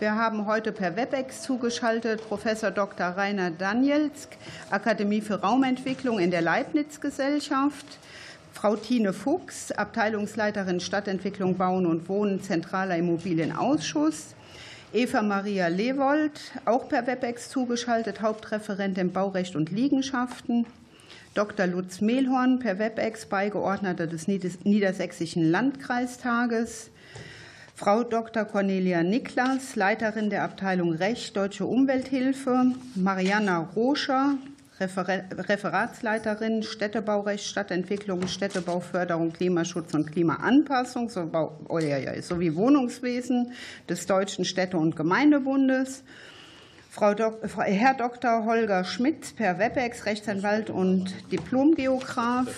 Wir haben heute per WebEx zugeschaltet Professor Dr. Rainer Danielsk, Akademie für Raumentwicklung in der Leibniz-Gesellschaft, Frau Tine Fuchs, Abteilungsleiterin Stadtentwicklung, Bauen und Wohnen, Zentraler Immobilienausschuss, Eva Maria Lewold, auch per WebEx zugeschaltet, Hauptreferentin Baurecht und Liegenschaften, Dr. Lutz Mehlhorn, per WebEx Beigeordneter des Niedersächsischen Landkreistages, Frau Dr. Cornelia Niklas, Leiterin der Abteilung Recht Deutsche Umwelthilfe, Mariana Roscher, Referatsleiterin Städtebaurecht, Stadtentwicklung, Städtebauförderung, Klimaschutz und Klimaanpassung sowie Wohnungswesen des Deutschen Städte- und Gemeindebundes. Frau Dok Herr Dr. Holger Schmidt per WebEx, Rechtsanwalt und Diplomgeograf.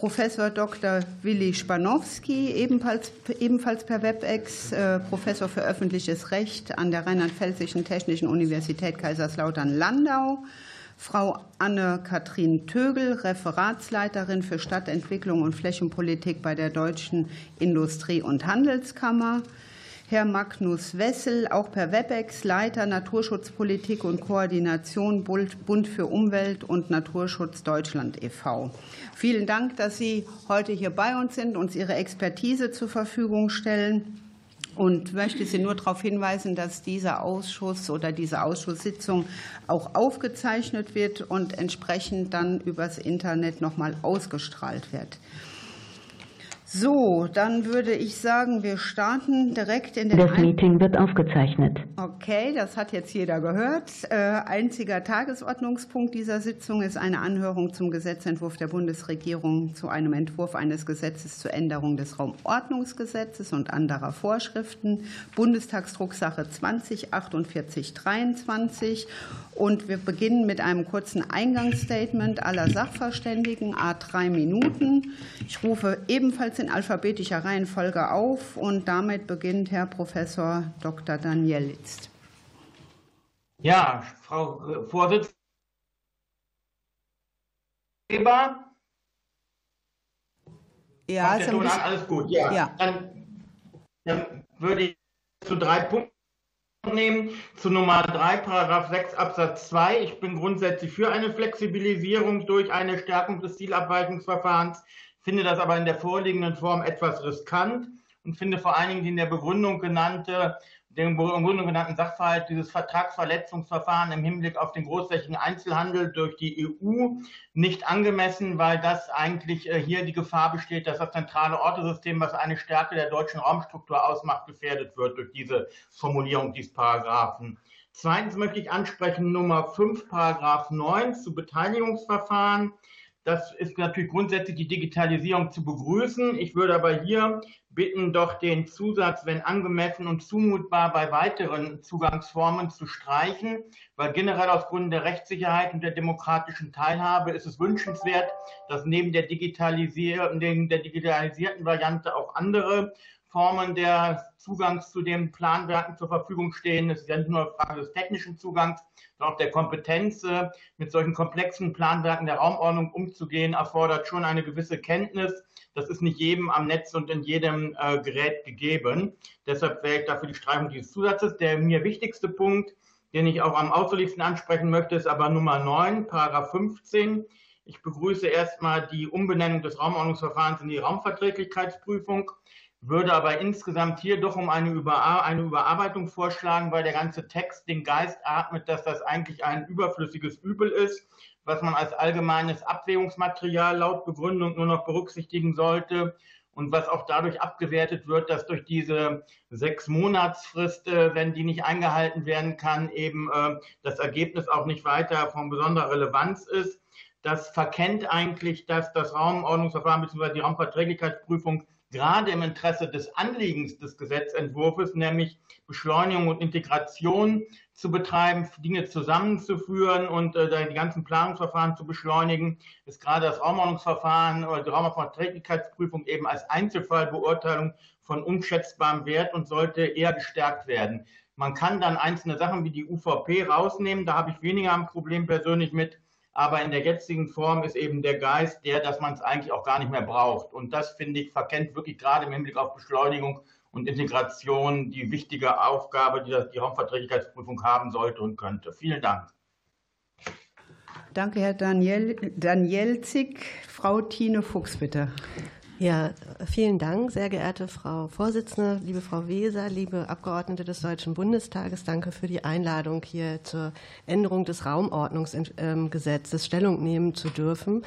Professor Dr. Willi Spanowski, ebenfalls, ebenfalls per WebEx, äh, Professor für öffentliches Recht an der Rheinland-Pfälzischen Technischen Universität Kaiserslautern-Landau. Frau Anne-Kathrin Tögel, Referatsleiterin für Stadtentwicklung und Flächenpolitik bei der Deutschen Industrie- und Handelskammer. Herr Magnus Wessel, auch per WebEx, Leiter Naturschutzpolitik und Koordination Bund für Umwelt und Naturschutz Deutschland e.V. Vielen Dank, dass Sie heute hier bei uns sind, uns Ihre Expertise zur Verfügung stellen und möchte Sie nur darauf hinweisen, dass dieser Ausschuss oder diese Ausschusssitzung auch aufgezeichnet wird und entsprechend dann übers Internet noch mal ausgestrahlt wird. So, dann würde ich sagen, wir starten direkt in den. Das Meeting wird aufgezeichnet. Okay, das hat jetzt jeder gehört. Äh, einziger Tagesordnungspunkt dieser Sitzung ist eine Anhörung zum Gesetzentwurf der Bundesregierung zu einem Entwurf eines Gesetzes zur Änderung des Raumordnungsgesetzes und anderer Vorschriften, Bundestagsdrucksache 204823. Und wir beginnen mit einem kurzen Eingangsstatement aller Sachverständigen, a drei Minuten. Ich rufe ebenfalls in alphabetischer Reihenfolge auf und damit beginnt Herr Professor Dr. Daniel Litzt. Ja, Frau Vorsitzende. Ja, bisschen... alles gut. Ja, ja. Dann, dann würde ich zu drei Punkten nehmen. Zu Nummer 3, Paragraph 6 Absatz 2. Ich bin grundsätzlich für eine Flexibilisierung durch eine Stärkung des Zielabweichungsverfahrens finde das aber in der vorliegenden Form etwas riskant und finde vor allen Dingen die in der Begründung genannte, den Begründung genannten Sachverhalt dieses Vertragsverletzungsverfahren im Hinblick auf den großflächigen Einzelhandel durch die EU nicht angemessen, weil das eigentlich äh, hier die Gefahr besteht, dass das zentrale Ortesystem, was eine Stärke der deutschen Raumstruktur ausmacht, gefährdet wird durch diese Formulierung dieses Paragraphen. Zweitens möchte ich ansprechen Nummer 5, Paragraph 9 zu Beteiligungsverfahren. Das ist natürlich grundsätzlich die Digitalisierung zu begrüßen. Ich würde aber hier bitten, doch den Zusatz, wenn angemessen und zumutbar bei weiteren Zugangsformen zu streichen, weil generell aus Gründen der Rechtssicherheit und der demokratischen Teilhabe ist es wünschenswert, dass neben der, Digitalisier der digitalisierten Variante auch andere Formen der Zugangs zu den Planwerken zur Verfügung stehen. Es ist ja nicht nur eine Frage des technischen Zugangs, sondern auch der Kompetenz, äh, mit solchen komplexen Planwerken der Raumordnung umzugehen, erfordert schon eine gewisse Kenntnis. Das ist nicht jedem am Netz und in jedem äh, Gerät gegeben. Deshalb wäre ich dafür die Streichung dieses Zusatzes. Der mir wichtigste Punkt, den ich auch am ausführlichsten ansprechen möchte, ist aber Nummer 9, Paragraph 15. Ich begrüße erstmal die Umbenennung des Raumordnungsverfahrens in die Raumverträglichkeitsprüfung würde aber insgesamt hier doch um eine, Über eine Überarbeitung vorschlagen, weil der ganze Text den Geist atmet, dass das eigentlich ein überflüssiges Übel ist, was man als allgemeines Abwägungsmaterial laut Begründung nur noch berücksichtigen sollte und was auch dadurch abgewertet wird, dass durch diese sechs Monatsfrist, äh, wenn die nicht eingehalten werden kann, eben äh, das Ergebnis auch nicht weiter von besonderer Relevanz ist. Das verkennt eigentlich, dass das Raumordnungsverfahren bzw. die Raumverträglichkeitsprüfung gerade im Interesse des Anliegens des Gesetzentwurfs, nämlich Beschleunigung und Integration zu betreiben, Dinge zusammenzuführen und äh, die ganzen Planungsverfahren zu beschleunigen, ist gerade das Raumordnungsverfahren oder die Raumverträglichkeitsprüfung eben als Einzelfallbeurteilung von unschätzbarem Wert und sollte eher gestärkt werden. Man kann dann einzelne Sachen wie die UVP rausnehmen, da habe ich weniger ein Problem persönlich mit, aber in der jetzigen Form ist eben der Geist der, dass man es eigentlich auch gar nicht mehr braucht. Und das, finde ich, verkennt wirklich gerade im Hinblick auf Beschleunigung und Integration die wichtige Aufgabe, die die Raumverträglichkeitsprüfung haben sollte und könnte. Vielen Dank. Danke, Herr Daniel, Danielzig. Frau Tine Fuchs, bitte. Ja, vielen Dank, sehr geehrte Frau Vorsitzende, liebe Frau Weser, liebe Abgeordnete des Deutschen Bundestages. Danke für die Einladung, hier zur Änderung des Raumordnungsgesetzes Stellung nehmen zu dürfen.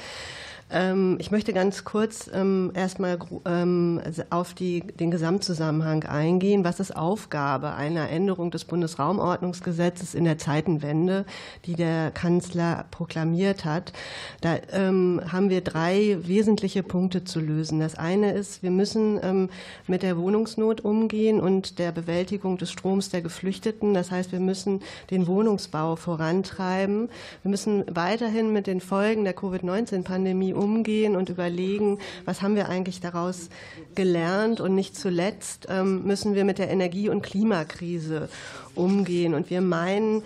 Ähm, ich möchte ganz kurz ähm, erstmal ähm, auf die, den Gesamtzusammenhang eingehen. Was ist Aufgabe einer Änderung des Bundesraumordnungsgesetzes in der Zeitenwende, die der Kanzler proklamiert hat? Da haben wir drei wesentliche Punkte zu lösen. Das eine ist, wir müssen mit der Wohnungsnot umgehen und der Bewältigung des Stroms der Geflüchteten. Das heißt, wir müssen den Wohnungsbau vorantreiben. Wir müssen weiterhin mit den Folgen der Covid-19-Pandemie umgehen und überlegen, was haben wir eigentlich daraus gelernt. Und nicht zuletzt ähm, müssen wir mit der Energie- und Klimakrise umgehen. Und wir meinen,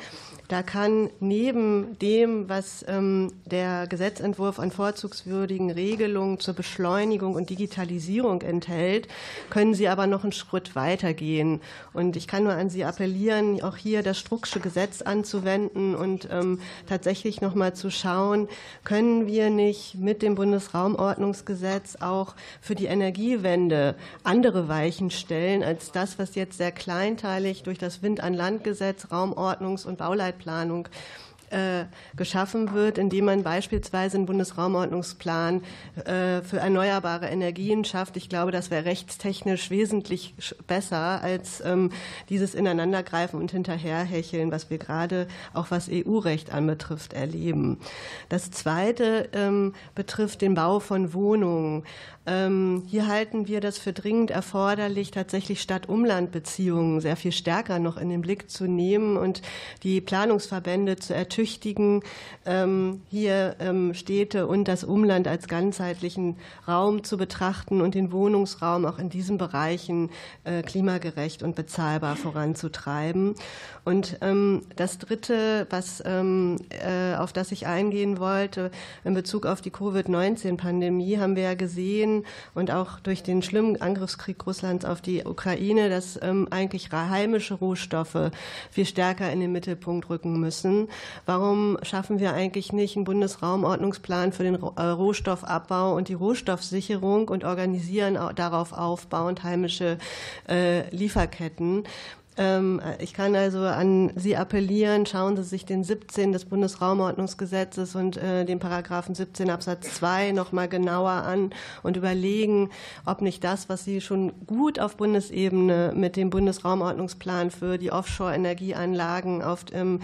da kann neben dem, was ähm, der Gesetzentwurf an vorzugswürdigen Regelungen zur Beschleunigung und Digitalisierung enthält, können Sie aber noch einen Schritt weitergehen. Und ich kann nur an Sie appellieren, auch hier das Strucksche Gesetz anzuwenden und ähm, tatsächlich noch mal zu schauen, können wir nicht mit dem Bundesraumordnungsgesetz auch für die Energiewende andere Weichen stellen als das, was jetzt sehr kleinteilig durch das Wind-an-Land-Gesetz, Raumordnungs- und Bauleitungen Zeitplanung äh, geschaffen wird, indem man beispielsweise einen Bundesraumordnungsplan äh, für erneuerbare Energien schafft. Ich glaube, das wäre rechtstechnisch wesentlich besser als ähm, dieses Ineinandergreifen und Hinterherhecheln, was wir gerade auch was EU-Recht anbetrifft erleben. Das Zweite ähm, betrifft den Bau von Wohnungen. Ähm, hier halten wir das für dringend erforderlich, tatsächlich Stadt-Umland-Beziehungen sehr viel stärker noch in den Blick zu nehmen und die Planungsverbände zu ertüchtigen, ähm, hier ähm, Städte und das Umland als ganzheitlichen Raum zu betrachten und den Wohnungsraum auch in diesen Bereichen äh, klimagerecht und bezahlbar voranzutreiben. Und das Dritte, was, äh, auf das ich eingehen wollte, in Bezug auf die Covid-19-Pandemie, haben wir ja gesehen, und auch durch den schlimmen Angriffskrieg Russlands auf die Ukraine, dass ähm, eigentlich heimische Rohstoffe viel stärker in den Mittelpunkt rücken müssen. Warum schaffen wir eigentlich nicht einen Bundesraumordnungsplan für den äh, Rohstoffabbau und die Rohstoffsicherung und organisieren darauf aufbauend heimische äh, Lieferketten? Ähm, ich kann also an Sie appellieren, schauen Sie sich den 17 des Bundesraumordnungsgesetzes und äh, den Paragraphen 17 Absatz 2 noch mal genauer an und überlegen, ob nicht das, was Sie schon gut auf Bundesebene mit dem Bundesraumordnungsplan für die Offshore-Energieanlagen ähm,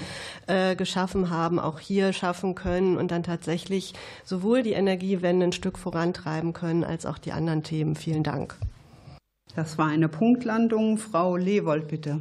äh, geschaffen haben, auch hier schaffen können und dann tatsächlich sowohl die Energiewende ein Stück vorantreiben können, als auch die anderen Themen. Vielen Dank. Das war eine Punktlandung. Frau Lewold, bitte.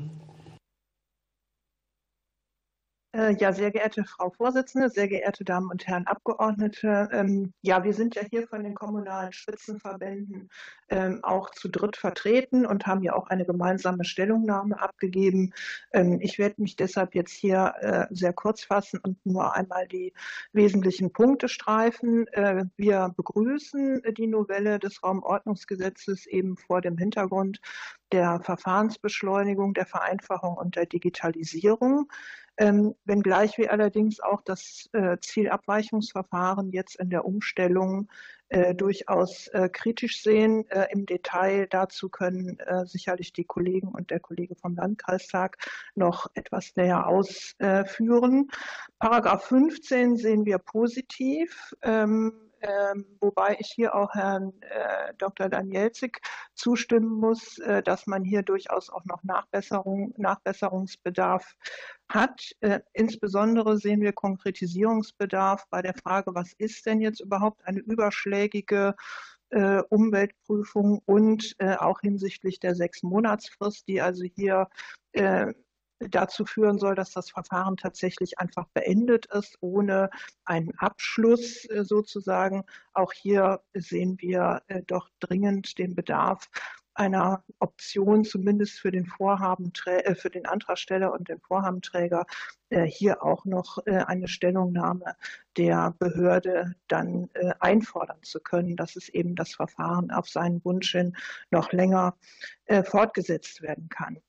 Äh, ja, sehr geehrte Frau Vorsitzende, sehr geehrte Damen und Herren Abgeordnete. Ähm, ja, wir sind ja hier von den kommunalen Spitzenverbänden ähm, auch zu dritt vertreten und haben ja auch eine gemeinsame Stellungnahme abgegeben. Ähm, ich werde mich deshalb jetzt hier äh, sehr kurz fassen und nur einmal die wesentlichen Punkte streifen. Äh, wir begrüßen die Novelle des Raumordnungsgesetzes eben vor dem Hintergrund der Verfahrensbeschleunigung, der Vereinfachung und der Digitalisierung. Ähm, wenngleich wir allerdings auch das äh, Zielabweichungsverfahren jetzt in der Umstellung äh, durchaus äh, kritisch sehen. Äh, Im Detail dazu können äh, sicherlich die Kollegen und der Kollege vom Landkreistag noch etwas näher ausführen. Paragraph 15 sehen wir positiv. Ähm, ähm, wobei ich hier auch Herrn äh, Dr. Danielzig zustimmen muss, äh, dass man hier durchaus auch noch Nachbesserung, Nachbesserungsbedarf hat. Äh, insbesondere sehen wir Konkretisierungsbedarf bei der Frage, was ist denn jetzt überhaupt eine überschlägige äh, Umweltprüfung und äh, auch hinsichtlich der sechs Monatsfrist, die also hier äh, dazu führen soll, dass das Verfahren tatsächlich einfach beendet ist, ohne einen Abschluss äh, sozusagen. Auch hier sehen wir äh, doch dringend den Bedarf, einer Option, zumindest für den Vorhaben, äh, für den Antragsteller und den Vorhabenträger, hier auch noch eine Stellungnahme der Behörde dann einfordern zu können, dass es eben das Verfahren auf seinen Wunsch hin noch länger fortgesetzt werden kann.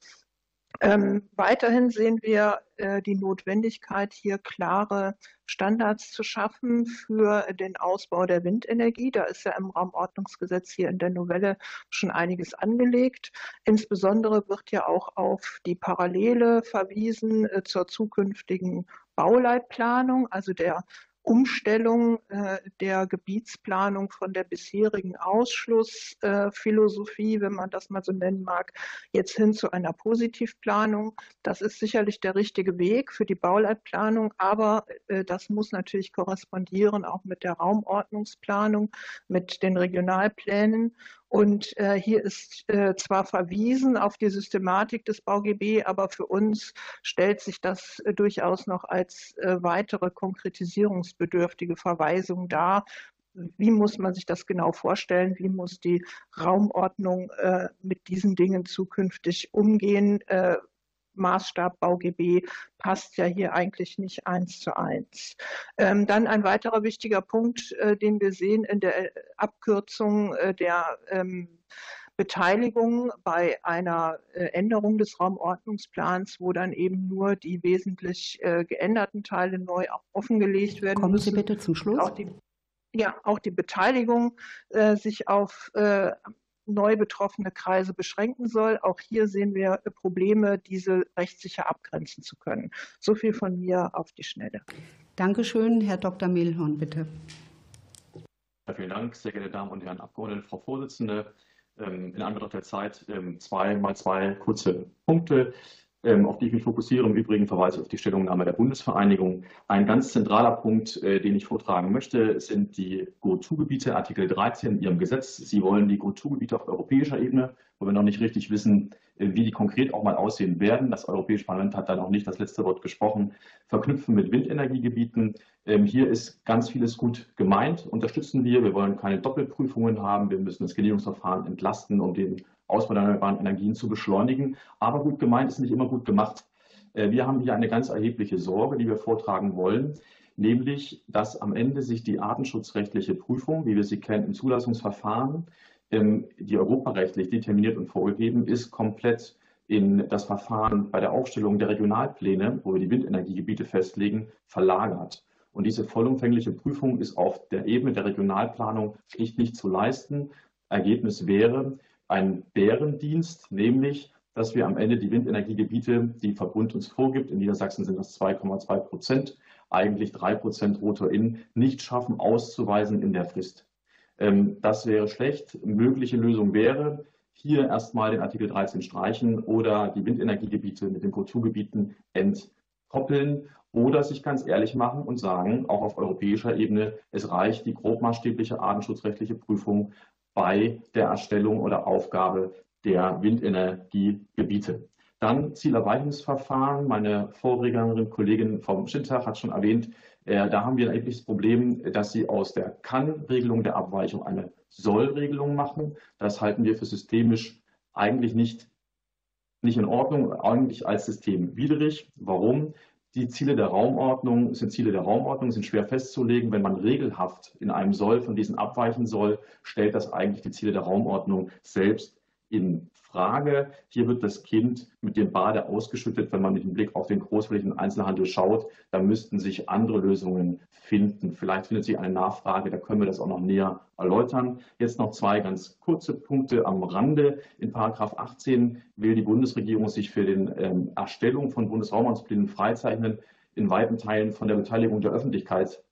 Ähm, weiterhin sehen wir äh, die Notwendigkeit, hier klare Standards zu schaffen für den Ausbau der Windenergie. Da ist ja im Raumordnungsgesetz hier in der Novelle schon einiges angelegt. Insbesondere wird ja auch auf die Parallele verwiesen äh, zur zukünftigen Bauleitplanung, also der Umstellung äh, der Gebietsplanung von der bisherigen Ausschlussphilosophie, wenn man das mal so nennen mag, jetzt hin zu einer Positivplanung. Das ist sicherlich der richtige Weg für die Bauleitplanung, aber äh, das muss natürlich korrespondieren auch mit der Raumordnungsplanung, mit den Regionalplänen. Und äh, hier ist äh, zwar verwiesen auf die Systematik des BauGB, aber für uns stellt sich das äh, durchaus noch als äh, weitere konkretisierungsbedürftige Verweisung dar. Wie muss man sich das genau vorstellen? Wie muss die Raumordnung äh, mit diesen Dingen zukünftig umgehen? Äh, Maßstab BauGB passt ja hier eigentlich nicht eins zu eins. Ähm, dann ein weiterer wichtiger Punkt, äh, den wir sehen in der Abkürzung äh, der ähm, Beteiligung bei einer äh, Änderung des Raumordnungsplans, wo dann eben nur die wesentlich äh, geänderten Teile neu offengelegt werden Kommen müssen. Sie bitte zum Schluss. Auch die, ja, auch die Beteiligung äh, sich auf äh, neu betroffene Kreise beschränken soll. Auch hier sehen wir Probleme, diese rechtssicher abgrenzen zu können. So viel von mir auf die Schnelle. Dankeschön. Herr Dr. Mehlhorn, bitte. Vielen Dank, sehr geehrte Damen und Herren Abgeordnete, Frau Vorsitzende. Ähm, in Anbetracht der Zeit ähm, zwei mal zwei kurze Punkte. Ähm, auf die ich mich fokussiere. Im Übrigen verweise ich auf die Stellungnahme der Bundesvereinigung. Ein ganz zentraler Punkt, äh, den ich vortragen möchte, sind die Go-To-Gebiete, Artikel 13 in Ihrem Gesetz. Sie wollen die Go-To-Gebiete auf europäischer Ebene, wo wir noch nicht richtig wissen, äh, wie die konkret auch mal aussehen werden. Das Europäische Parlament hat da noch nicht das letzte Wort gesprochen. Verknüpfen mit Windenergiegebieten. Ähm, hier ist ganz vieles gut gemeint, unterstützen wir. Wir wollen keine Doppelprüfungen haben. Wir müssen das Genehmigungsverfahren entlasten, um den Ausbau der erneuerbaren Energien zu beschleunigen. Aber gut gemeint ist nicht immer gut gemacht. Äh, wir haben hier eine ganz erhebliche Sorge, die wir vortragen wollen, nämlich, dass am Ende sich die artenschutzrechtliche Prüfung, wie wir sie kennen im Zulassungsverfahren, ähm, die europarechtlich determiniert und vorgegeben ist, komplett in das Verfahren bei der Aufstellung der Regionalpläne, wo wir die Windenergiegebiete festlegen, verlagert. Und diese vollumfängliche Prüfung ist auf der Ebene der Regionalplanung schlicht nicht zu leisten. Ergebnis wäre, ein Bärendienst, nämlich, dass wir am Ende die Windenergiegebiete, die Verbund uns vorgibt, in Niedersachsen sind das 2,2 Prozent, eigentlich 3 Prozent Rotor in, nicht schaffen auszuweisen in der Frist. Ähm, das wäre schlecht. Mögliche Lösung wäre, hier erstmal den Artikel 13 streichen oder die Windenergiegebiete mit den Kulturgebieten entkoppeln oder sich ganz ehrlich machen und sagen, auch auf europäischer Ebene, es reicht die grobmaßstäbliche artenschutzrechtliche Prüfung bei der Erstellung oder Aufgabe der Windenergiegebiete. Dann Zielerweiterungsverfahren. Meine Vorrednerin, Kollegin vom Schindtag hat schon erwähnt, äh, da haben wir ein erhebliches Problem, dass sie aus der Kann-Regelung der Abweichung eine Soll-Regelung machen. Das halten wir für systemisch eigentlich nicht, nicht in Ordnung, eigentlich als systemwidrig. Warum? Die Ziele der Raumordnung sind Ziele der Raumordnung, sind schwer festzulegen. Wenn man regelhaft in einem Soll von diesen abweichen soll, stellt das eigentlich die Ziele der Raumordnung selbst in Frage. Hier wird das Kind mit dem Bade ausgeschüttet. Wenn man mit dem Blick auf den großflächigen Einzelhandel schaut, da müssten sich andere Lösungen finden. Vielleicht findet sich eine Nachfrage, da können wir das auch noch näher erläutern. Jetzt noch zwei ganz kurze Punkte am Rande. In Paragraph 18 will die Bundesregierung sich für die ähm, Erstellung von Bundesraumordnungsplänen freizeichnen, in weiten Teilen von der Beteiligung der Öffentlichkeit.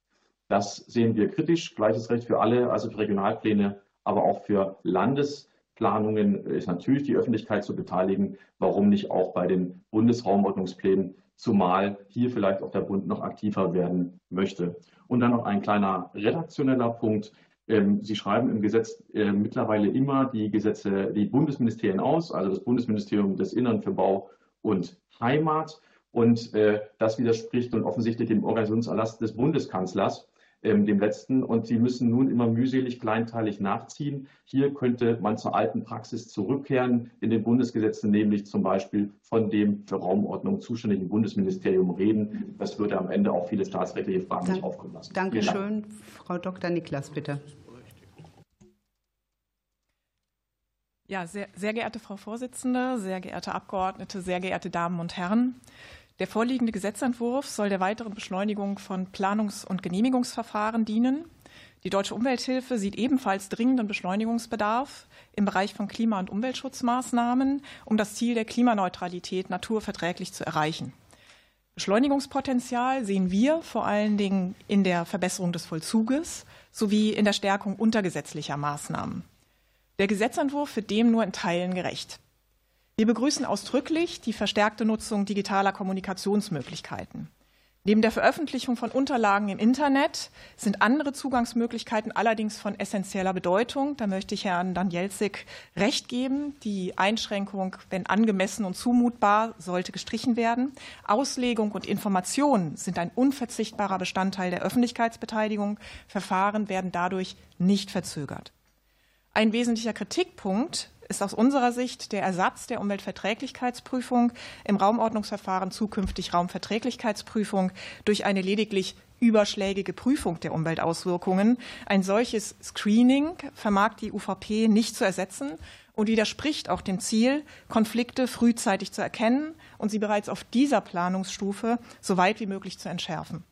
Das sehen wir kritisch. Gleiches Recht für alle, also für Regionalpläne, aber auch für Landes Planungen ist natürlich die Öffentlichkeit zu beteiligen. Warum nicht auch bei den Bundesraumordnungsplänen, zumal hier vielleicht auch der Bund noch aktiver werden möchte. Und dann noch ein kleiner redaktioneller Punkt. Ähm, Sie schreiben im Gesetz äh, mittlerweile immer die Gesetze, die Bundesministerien aus, also das Bundesministerium des Innern für Bau und Heimat. Und äh, das widerspricht und offensichtlich dem Organisationserlass des Bundeskanzlers. Ähm, dem letzten. Und sie müssen nun immer mühselig kleinteilig nachziehen. Hier könnte man zur alten Praxis zurückkehren in den Bundesgesetzen, nämlich zum Beispiel von dem für Raumordnung zuständigen Bundesministerium reden. Das würde am Ende auch viele staatsrechtliche Fragen Dank, nicht aufkommen lassen. Dankeschön. Dank. Frau Dr. Niklas, bitte. Ja, sehr, sehr geehrte Frau Vorsitzende, sehr geehrte Abgeordnete, sehr geehrte Damen und Herren. Der vorliegende Gesetzentwurf soll der weiteren Beschleunigung von Planungs- und Genehmigungsverfahren dienen. Die Deutsche Umwelthilfe sieht ebenfalls dringenden Beschleunigungsbedarf im Bereich von Klima- und Umweltschutzmaßnahmen, um das Ziel der Klimaneutralität naturverträglich zu erreichen. Beschleunigungspotenzial sehen wir vor allen Dingen in der Verbesserung des Vollzuges sowie in der Stärkung untergesetzlicher Maßnahmen. Der Gesetzentwurf wird dem nur in Teilen gerecht. Wir begrüßen ausdrücklich die verstärkte Nutzung digitaler Kommunikationsmöglichkeiten. Neben der Veröffentlichung von Unterlagen im Internet sind andere Zugangsmöglichkeiten allerdings von essentieller Bedeutung. Da möchte ich Herrn Danielzig recht geben. Die Einschränkung, wenn angemessen und zumutbar, sollte gestrichen werden. Auslegung und Information sind ein unverzichtbarer Bestandteil der Öffentlichkeitsbeteiligung. Verfahren werden dadurch nicht verzögert. Ein wesentlicher Kritikpunkt ist aus unserer Sicht der Ersatz der Umweltverträglichkeitsprüfung im Raumordnungsverfahren zukünftig Raumverträglichkeitsprüfung durch eine lediglich überschlägige Prüfung der Umweltauswirkungen. Ein solches Screening vermag die UVP nicht zu ersetzen und widerspricht auch dem Ziel, Konflikte frühzeitig zu erkennen und sie bereits auf dieser Planungsstufe so weit wie möglich zu entschärfen.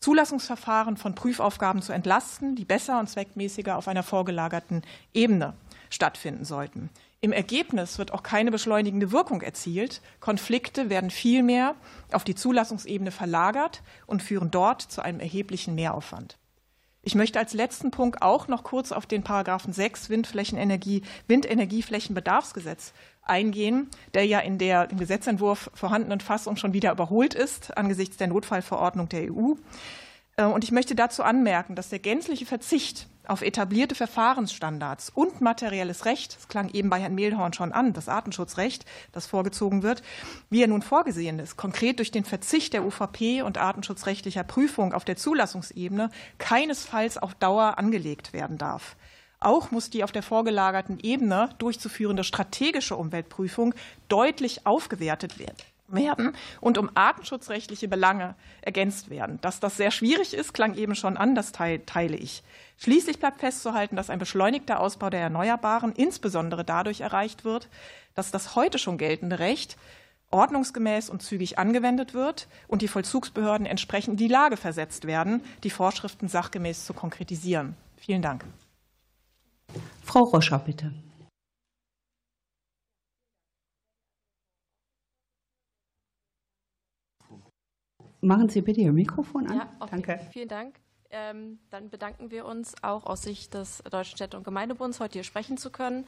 Zulassungsverfahren von Prüfaufgaben zu entlasten, die besser und zweckmäßiger auf einer vorgelagerten Ebene stattfinden sollten. Im Ergebnis wird auch keine beschleunigende Wirkung erzielt. Konflikte werden vielmehr auf die Zulassungsebene verlagert und führen dort zu einem erheblichen Mehraufwand. Ich möchte als letzten Punkt auch noch kurz auf den Paragraphen 6 Windflächenenergie, Windenergieflächenbedarfsgesetz eingehen, der ja in der im Gesetzentwurf vorhandenen Fassung schon wieder überholt ist angesichts der Notfallverordnung der EU. Äh, und ich möchte dazu anmerken, dass der gänzliche Verzicht auf etablierte Verfahrensstandards und materielles Recht, das klang eben bei Herrn Mehlhorn schon an, das Artenschutzrecht, das vorgezogen wird, wie er nun vorgesehen ist, konkret durch den Verzicht der UVP und artenschutzrechtlicher Prüfung auf der Zulassungsebene keinesfalls auf Dauer angelegt werden darf. Auch muss die auf der vorgelagerten Ebene durchzuführende strategische Umweltprüfung deutlich aufgewertet werden werden und um artenschutzrechtliche Belange ergänzt werden. Dass das sehr schwierig ist, klang eben schon an, das teile ich. Schließlich bleibt festzuhalten, dass ein beschleunigter Ausbau der Erneuerbaren insbesondere dadurch erreicht wird, dass das heute schon geltende Recht ordnungsgemäß und zügig angewendet wird und die Vollzugsbehörden entsprechend in die Lage versetzt werden, die Vorschriften sachgemäß zu konkretisieren. Vielen Dank. Frau Roscher, bitte. Machen Sie bitte Ihr Mikrofon an. Ja, okay. Danke. Vielen Dank. Ähm, dann bedanken wir uns auch aus Sicht des Deutschen Städte- und Gemeindebunds, heute hier sprechen zu können,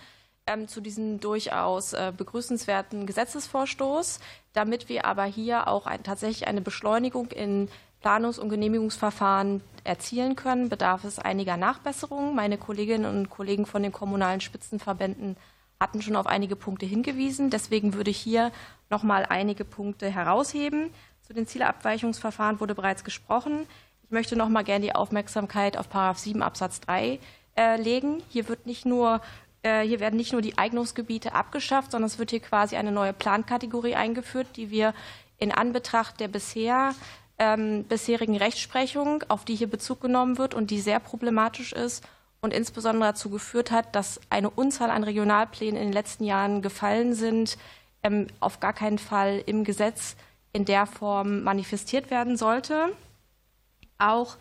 ähm, zu diesem durchaus äh, begrüßenswerten Gesetzesvorstoß, damit wir aber hier auch ein, tatsächlich eine Beschleunigung in Planungs- und Genehmigungsverfahren erzielen können, bedarf es einiger Nachbesserungen. Meine Kolleginnen und Kollegen von den kommunalen Spitzenverbänden hatten schon auf einige Punkte hingewiesen. Deswegen würde ich hier noch mal einige Punkte herausheben. Zu den Zielabweichungsverfahren wurde bereits gesprochen. Ich möchte noch mal gerne die Aufmerksamkeit auf Paragraph 7 Absatz 3 äh, legen. Hier wird nicht nur äh, hier werden nicht nur die Eignungsgebiete abgeschafft, sondern es wird hier quasi eine neue Plankategorie eingeführt, die wir in Anbetracht der bisher ähm, bisherigen Rechtsprechung, auf die hier Bezug genommen wird und die sehr problematisch ist und insbesondere dazu geführt hat, dass eine Unzahl an Regionalplänen in den letzten Jahren gefallen sind, ähm, auf gar keinen Fall im Gesetz in der Form manifestiert werden sollte. Auch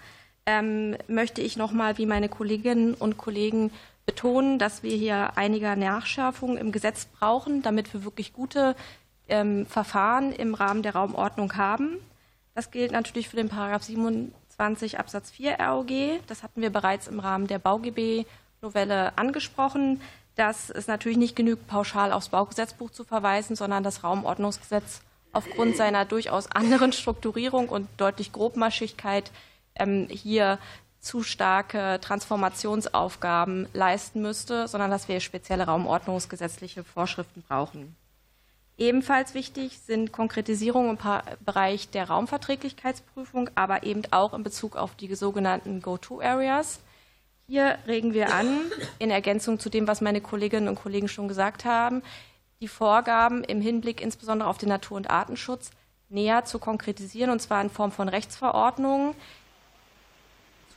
ähm, möchte ich noch mal, wie meine Kolleginnen und Kollegen, betonen, dass wir hier einige Nachschärfungen im Gesetz brauchen, damit wir wirklich gute ähm, Verfahren im Rahmen der Raumordnung haben. Das gilt natürlich für den Paragraph 27 Absatz 4 ROG. Das hatten wir bereits im Rahmen der BauGB-Novelle angesprochen, dass es natürlich nicht genügt, pauschal aufs Baugesetzbuch zu verweisen, sondern das Raumordnungsgesetz aufgrund seiner durchaus anderen Strukturierung und deutlich Grobmaschigkeit ähm, hier zu starke Transformationsaufgaben leisten müsste, sondern dass wir spezielle raumordnungsgesetzliche Vorschriften brauchen. Ebenfalls wichtig sind Konkretisierungen im Bereich der Raumverträglichkeitsprüfung, aber eben auch in Bezug auf die sogenannten Go-To-Areas. Hier regen wir an, in Ergänzung zu dem, was meine Kolleginnen und Kollegen schon gesagt haben, die Vorgaben im Hinblick insbesondere auf den Natur- und Artenschutz näher zu konkretisieren, und zwar in Form von Rechtsverordnungen.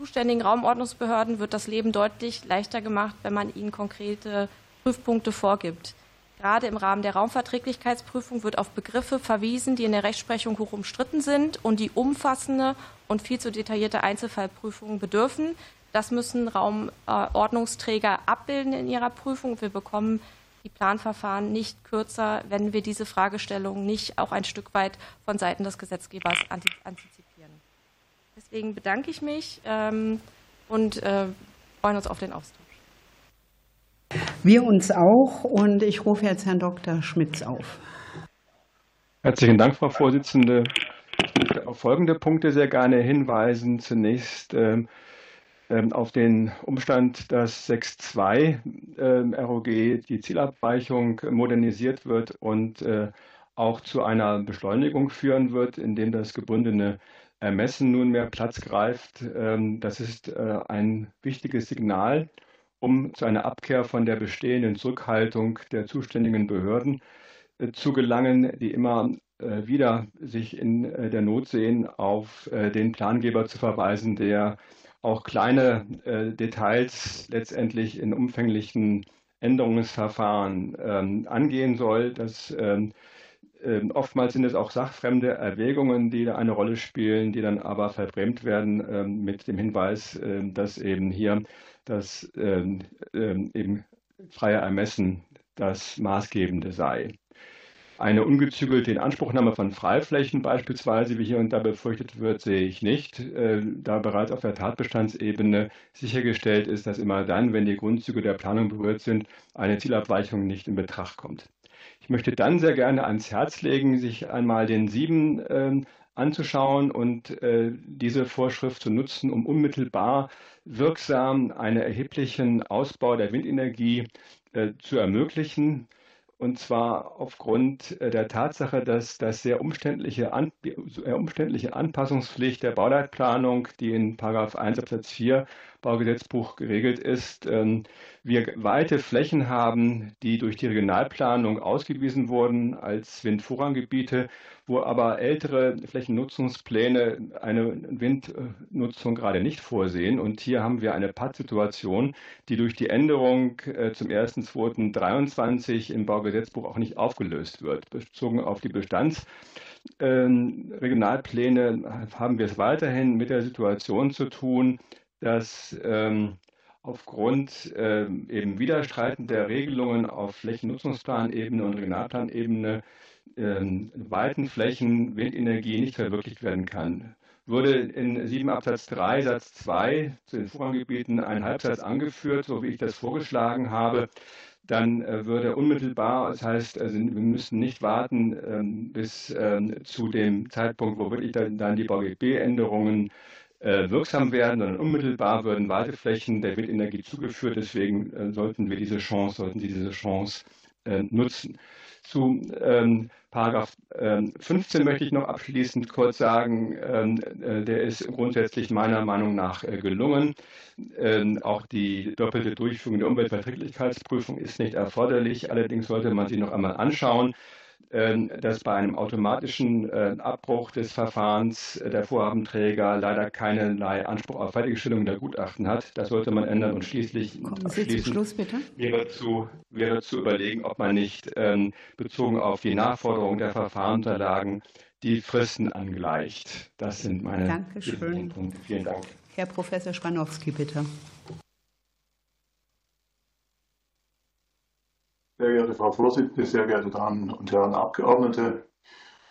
Zuständigen Raumordnungsbehörden wird das Leben deutlich leichter gemacht, wenn man ihnen konkrete Prüfpunkte vorgibt. Gerade im Rahmen der Raumverträglichkeitsprüfung wird auf Begriffe verwiesen, die in der Rechtsprechung hoch umstritten sind und die umfassende und viel zu detaillierte Einzelfallprüfungen bedürfen. Das müssen Raumordnungsträger abbilden in ihrer Prüfung. Wir bekommen die Planverfahren nicht kürzer, wenn wir diese Fragestellungen nicht auch ein Stück weit von Seiten des Gesetzgebers antizipieren. Deswegen bedanke ich mich ähm, und äh, freuen uns auf den Austausch. Wir uns auch und ich rufe jetzt Herrn Dr. Schmitz auf. Herzlichen Dank, Frau Vorsitzende. Ich möchte auf folgende Punkte sehr gerne hinweisen. Zunächst ähm, ähm auf den Umstand, dass 6.2 äh, ROG die Zielabweichung modernisiert wird und äh, auch zu einer Beschleunigung führen wird, indem das gebundene Ermessen nunmehr Platz greift. Ähm, das ist äh, ein wichtiges Signal um zu einer Abkehr von der bestehenden Zurückhaltung der zuständigen Behörden äh, zu gelangen, die immer äh, wieder sich in der Not sehen, auf den Plangeber zu verweisen, der auch kleine Details letztendlich in umfänglichen Änderungsverfahren ähm, angehen soll. Das ähm, ähm, oftmals sind es auch sachfremde Erwägungen, die da eine Rolle spielen, die dann aber verbrämt werden mit dem Hinweis, dass eben hier dass ähm, ähm, eben freie Ermessen das Maßgebende sei. Eine ungezügelte Inanspruchnahme von Freiflächen beispielsweise, wie hier und da befürchtet wird, sehe ich nicht, äh, da bereits auf der Tatbestandsebene sichergestellt ist, dass immer dann, wenn die Grundzüge der Planung berührt sind, eine Zielabweichung nicht in Betracht kommt. Ich möchte dann sehr gerne ans Herz legen, sich einmal den sieben äh, anzuschauen und äh, diese Vorschrift zu nutzen, um unmittelbar wirksam einen erheblichen Ausbau der Windenergie äh, zu ermöglichen. Und zwar aufgrund äh, der Tatsache, dass das sehr umständliche, An sehr umständliche Anpassungspflicht der Bauleitplanung, die in 1 Absatz 4 Baugesetzbuch geregelt ist, ähm, wir weite Flächen haben, die durch die Regionalplanung ausgewiesen wurden als Windvorranggebiete, wo aber ältere Flächennutzungspläne eine Windnutzung gerade nicht vorsehen. Und hier haben wir eine Pattsituation, die durch die Änderung äh, zum 1.2.23 im Baugesetzbuch auch nicht aufgelöst wird. Bezogen auf die Bestands ähm, Regionalpläne haben wir es weiterhin mit der Situation zu tun, dass ähm, aufgrund ähm, eben widerstreitender Regelungen auf Flächennutzungsplanebene und Regionalplanebene ähm, weiten Flächen Windenergie nicht verwirklicht werden kann. Würde in 7 Absatz 3 Satz 2 zu den Vorranggebieten ein Halbsatz angeführt, so wie ich das vorgeschlagen habe, dann äh, würde unmittelbar, das heißt, also wir müssen nicht warten ähm, bis ähm, zu dem Zeitpunkt, wo wirklich dann, die BGB-Änderungen äh, wirksam werden, sondern unmittelbar würden Weiteflächen der Windenergie zugeführt. Deswegen äh, sollten wir diese Chance, sollten diese Chance äh, nutzen. Zu ähm, Paragraph ähm, 15 möchte ich noch abschließend kurz sagen, ähm, äh, der ist grundsätzlich meiner Meinung nach äh, gelungen. Ähm, auch die doppelte Durchführung der Umweltverträglichkeitsprüfung ist nicht erforderlich. Allerdings sollte man sie noch einmal anschauen. Ähm, dass bei einem automatischen äh, Abbruch des Verfahrens äh, der Vorhabenträger leider keinerlei Anspruch auf Fertigstellung der Gutachten hat. Das sollte man ändern und schließlich Schluss. Wäre, zu, wäre zu überlegen, ob man nicht ähm, bezogen auf die Nachforderung der Verfahrensunterlagen die Fristen angleicht. Das sind meine Dankeschön. Punkte. Vielen Dank. Herr Professor Spanowski, bitte. Sehr geehrte Frau Vorsitzende, sehr geehrte Damen und Herren Abgeordnete,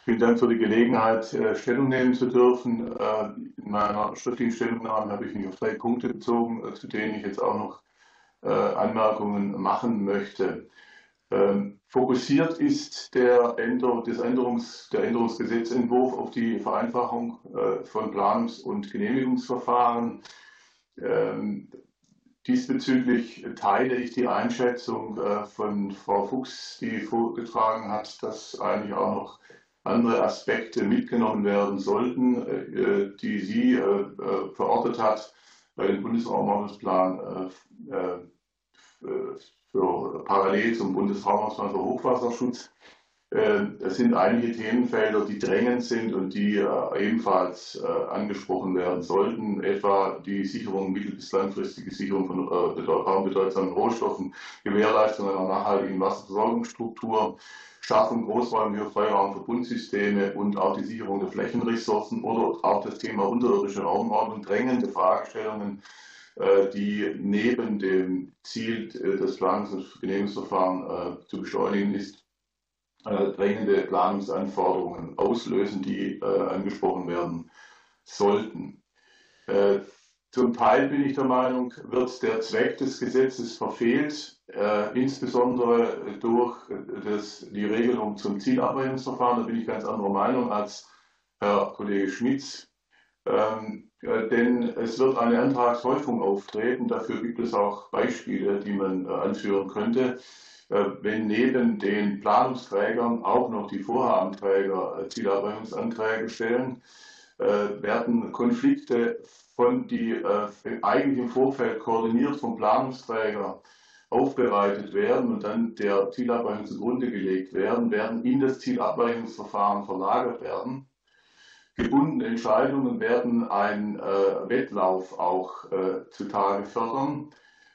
vielen Dank für die Gelegenheit, äh, Stellung nehmen zu dürfen. Äh, in meiner schriftlichen Stellungnahme habe ich mich auf drei Punkte bezogen, äh, zu denen ich jetzt auch noch Anmerkungen machen möchte. Ähm, fokussiert ist der, Änderung, des Änderungs, der Änderungsgesetzentwurf auf die Vereinfachung von Planungs- und Genehmigungsverfahren. Diesbezüglich teile ich die Einschätzung von Frau Fuchs, die vorgetragen hat, dass eigentlich auch noch andere Aspekte mitgenommen werden sollten, die sie verortet hat bei dem Bundesraumordnungsplan für parallel zum Bundesraumausplan für Hochwasserschutz. Ähm, es sind einige Themenfelder, die drängend sind und die äh, ebenfalls äh, angesprochen werden sollten, etwa die Sicherung, mittel- bis langfristige Sicherung von äh, raumbedeutsamen Rohstoffen, Gewährleistung einer nachhaltigen Wasserversorgungsstruktur, Schaffung großräumiger Freiraumverbundsysteme und auch die Sicherung der Flächenressourcen oder auch das Thema unterirdische Raumordnung, drängende Fragestellungen, die neben dem Ziel des Planungs- und Genehmigungsverfahrens zu beschleunigen ist, drängende Planungsanforderungen auslösen, die angesprochen werden sollten. Zum Teil bin ich der Meinung, wird der Zweck des Gesetzes verfehlt, insbesondere durch das, die Regelung zum Zielabweichungsverfahren. Da bin ich ganz anderer Meinung als Herr Kollege Schmitz. Ähm, denn es wird eine Antragshäufung auftreten. Dafür gibt es auch Beispiele, die man äh, anführen könnte. Äh, wenn neben den Planungsträgern auch noch die Vorhabenträger äh, Zielerreichungsanträge stellen, werden Konflikte von die eigentlich im Vorfeld koordiniert vom Planungsträger aufbereitet werden und dann der Zielabweichung zugrunde gelegt werden, werden in das Zielabweichungsverfahren verlagert werden. Gebundene Entscheidungen werden einen äh, Wettlauf auch äh, zutage fördern,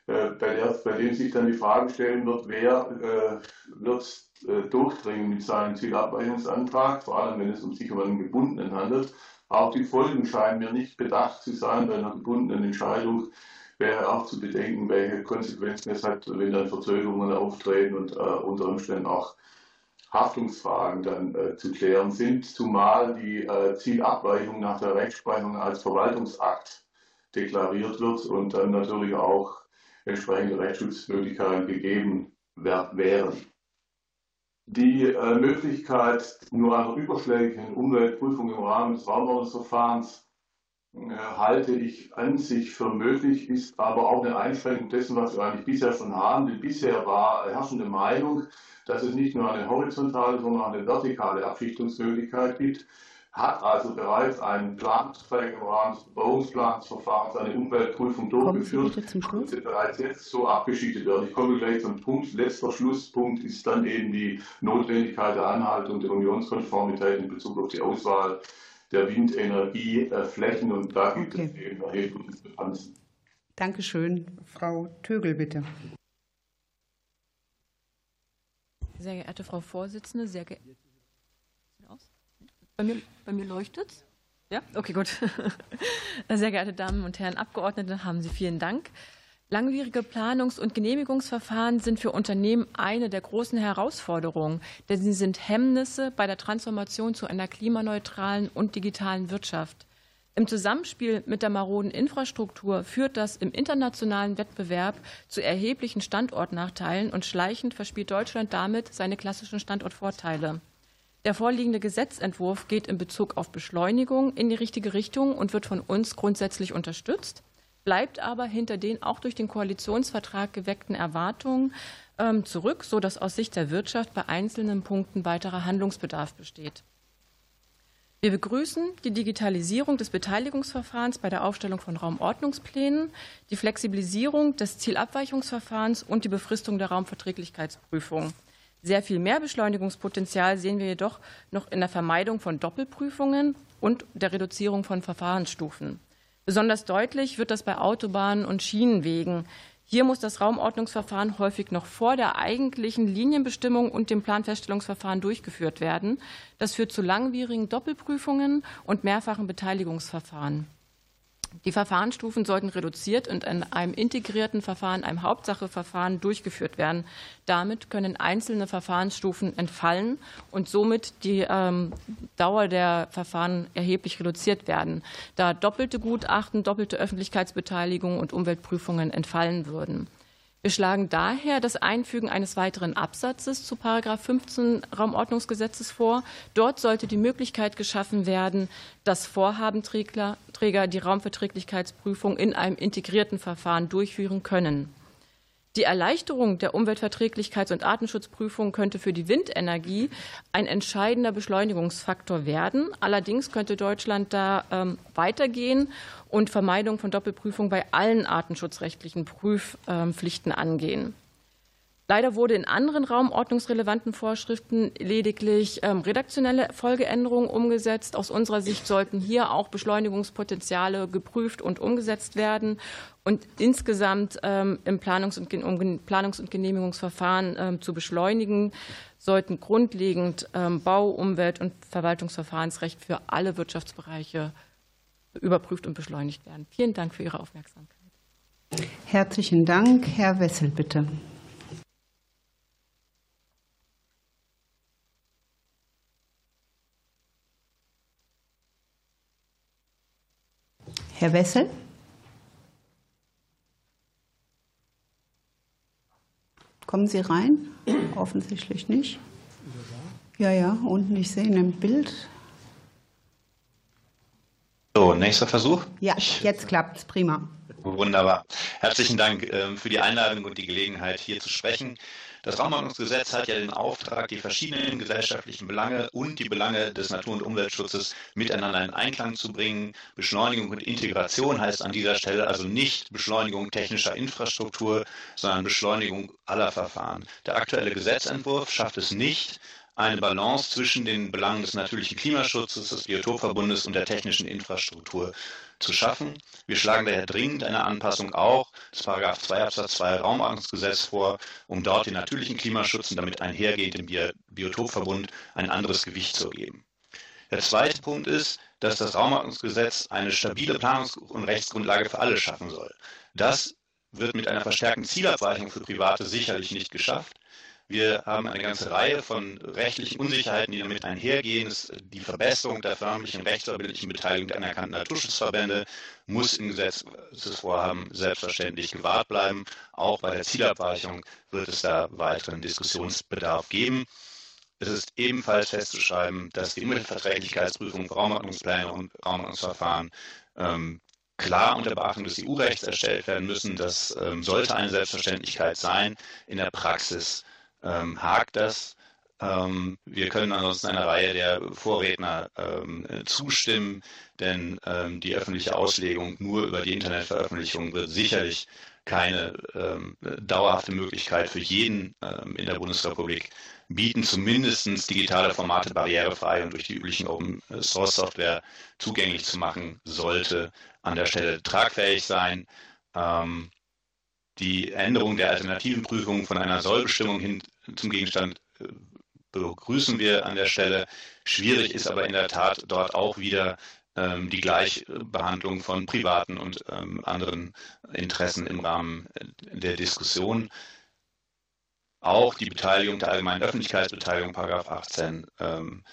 äh, bei, der, bei, dem sich dann die Frage stellen wird, wer äh, wird äh, durchdringen mit seinem Zielabweichungsantrag, vor allem wenn es um sich um einen gebundenen handelt. Auch die Folgen scheinen mir nicht bedacht zu sein bei einer gebundenen Entscheidung wäre auch zu bedenken, welche Konsequenzen es hat, wenn dann Verzögerungen auftreten und äh, unter Umständen auch Haftungsfragen dann äh, zu klären sind, zumal die äh, Zielabweichung nach der Rechtsprechung als Verwaltungsakt deklariert wird und dann natürlich auch entsprechende Rechtsschutzmöglichkeiten gegeben wären. Die äh, Möglichkeit nur einer überschlägigen Umweltprüfung im Rahmen des Raumordnungsverfahrens äh, halte ich an sich für möglich, ist aber auch eine Einschränkung dessen, was wir eigentlich bisher schon haben. Die bisher war herrschende Meinung, dass es nicht nur eine horizontale, sondern auch eine vertikale Abschichtungsmöglichkeit gibt, hat also bereits einen Planungsträger im Rahmen des Bebauungsplansverfahrens eine Umweltprüfung durchgeführt und sie bereits jetzt so abgeschichtet werden. Ich komme gleich zum Punkt. Letzter Schlusspunkt ist dann eben die Notwendigkeit der Anhaltung der Unionskonformität in Bezug auf die Auswahl der Windenergieflächen und da gibt okay. es eben erhebliche Diskrepanzen. Dankeschön. Frau Tögel, bitte. Sehr geehrte Frau Vorsitzende, sehr geehrte. Bei mir, bei mir leuchtet es? Ja, okay, gut. Sehr geehrte Damen und Herren Abgeordnete, haben Sie vielen Dank. Langwierige Planungs- und Genehmigungsverfahren sind für Unternehmen eine der großen Herausforderungen, denn sie sind Hemmnisse bei der Transformation zu einer klimaneutralen und digitalen Wirtschaft. Im Zusammenspiel mit der maroden Infrastruktur führt das im internationalen Wettbewerb zu erheblichen Standortnachteilen und schleichend verspielt Deutschland damit seine klassischen Standortvorteile. Der vorliegende Gesetzentwurf geht in Bezug auf Beschleunigung in die richtige Richtung und wird von uns grundsätzlich unterstützt bleibt aber hinter den auch durch den Koalitionsvertrag geweckten Erwartungen ähm, zurück, sodass aus Sicht der Wirtschaft bei einzelnen Punkten weiterer Handlungsbedarf besteht. Wir begrüßen die Digitalisierung des Beteiligungsverfahrens bei der Aufstellung von Raumordnungsplänen, die Flexibilisierung des Zielabweichungsverfahrens und die Befristung der Raumverträglichkeitsprüfung. Sehr viel mehr Beschleunigungspotenzial sehen wir jedoch noch in der Vermeidung von Doppelprüfungen und der Reduzierung von Verfahrensstufen. Besonders deutlich wird das bei Autobahnen und Schienenwegen. Hier muss das Raumordnungsverfahren häufig noch vor der eigentlichen Linienbestimmung und dem Planfeststellungsverfahren durchgeführt werden. Das führt zu langwierigen Doppelprüfungen und mehrfachen Beteiligungsverfahren. Die Verfahrensstufen sollten reduziert und in einem integrierten Verfahren, einem Hauptsacheverfahren durchgeführt werden. Damit können einzelne Verfahrensstufen entfallen und somit die ähm, Dauer der Verfahren erheblich reduziert werden, da doppelte Gutachten, doppelte Öffentlichkeitsbeteiligung und Umweltprüfungen entfallen würden. Wir schlagen daher das Einfügen eines weiteren Absatzes zu 15 Raumordnungsgesetzes vor. Dort sollte die Möglichkeit geschaffen werden, dass Vorhabenträger die Raumverträglichkeitsprüfung in einem integrierten Verfahren durchführen können. Die Erleichterung der Umweltverträglichkeits- und Artenschutzprüfung könnte für die Windenergie ein entscheidender Beschleunigungsfaktor werden. Allerdings könnte Deutschland da ähm, weitergehen und Vermeidung von Doppelprüfung bei allen artenschutzrechtlichen Prüfpflichten angehen. Leider wurde in anderen raumordnungsrelevanten Vorschriften lediglich ähm, redaktionelle Folgeänderungen umgesetzt. Aus unserer Sicht sollten hier auch Beschleunigungspotenziale geprüft und umgesetzt werden. Und insgesamt ähm, im Planungs- und, Planungs- und Genehmigungsverfahren ähm, zu beschleunigen, sollten grundlegend Bau-, Umwelt- und Verwaltungsverfahrensrecht für alle Wirtschaftsbereiche überprüft und beschleunigt werden. Vielen Dank für Ihre Aufmerksamkeit. Herzlichen Dank. Herr Wessel, bitte. Herr Wessel? Kommen Sie rein? Offensichtlich nicht. Ja, ja, unten, ich sehe im Bild. So, nächster Versuch. Ja, jetzt klappt es, prima. Wunderbar. Herzlichen Dank ähm, für die Einladung und die Gelegenheit, hier zu sprechen. Das Raumordnungsgesetz hat ja den Auftrag, die verschiedenen gesellschaftlichen Belange und die Belange des Natur- und Umweltschutzes miteinander in Einklang zu bringen. Beschleunigung und Integration heißt an dieser Stelle also nicht Beschleunigung technischer Infrastruktur, sondern Beschleunigung aller Verfahren. Der aktuelle Gesetzentwurf schafft es nicht, eine Balance zwischen den Belangen des natürlichen Klimaschutzes, des Biotopverbundes und der technischen Infrastruktur zu schaffen. Wir schlagen daher dringend eine Anpassung auch des 2 Absatz 2 Raumordnungsgesetz vor, um dort den natürlichen Klimaschutz und damit einhergehend dem Biotopverbund ein anderes Gewicht zu geben. Der zweite Punkt ist, dass das Raumordnungsgesetz eine stabile Planungs- und Rechtsgrundlage für alle schaffen soll. Das wird mit einer verstärkten Zielabweichung für Private sicherlich nicht geschafft. Wir haben eine ganze Reihe von rechtlichen Unsicherheiten, die damit einhergehen. Die Verbesserung der förmlichen rechtsverbindlichen Beteiligung der anerkannten Naturschutzverbände muss im Gesetzesvorhaben selbstverständlich gewahrt bleiben. Auch bei der Zielabweichung wird es da weiteren Diskussionsbedarf geben. Es ist ebenfalls festzuschreiben, dass die Umweltverträglichkeitsprüfung, Raumordnungspläne und Raumordnungsverfahren ähm, klar unter Beachtung des EU-Rechts erstellt werden müssen. Das ähm, sollte eine Selbstverständlichkeit sein. In der Praxis ähm, hakt das. Ähm, wir können ansonsten einer Reihe der Vorredner ähm, zustimmen, denn ähm, die öffentliche Auslegung nur über die Internetveröffentlichung wird sicherlich keine ähm, dauerhafte Möglichkeit für jeden ähm, in der Bundesrepublik bieten, zumindest digitale Formate barrierefrei und durch die üblichen Open Source Software zugänglich zu machen, sollte an der Stelle tragfähig sein. Ähm, die Änderung der alternativen Prüfung von einer Sollbestimmung hin zum Gegenstand äh, begrüßen wir an der Stelle. Schwierig ist aber in der Tat dort auch wieder ähm, die Gleichbehandlung von privaten und ähm, anderen Interessen im Rahmen der Diskussion. Auch die Beteiligung der allgemeinen Öffentlichkeitsbeteiligung, Paragraph 18, ähm,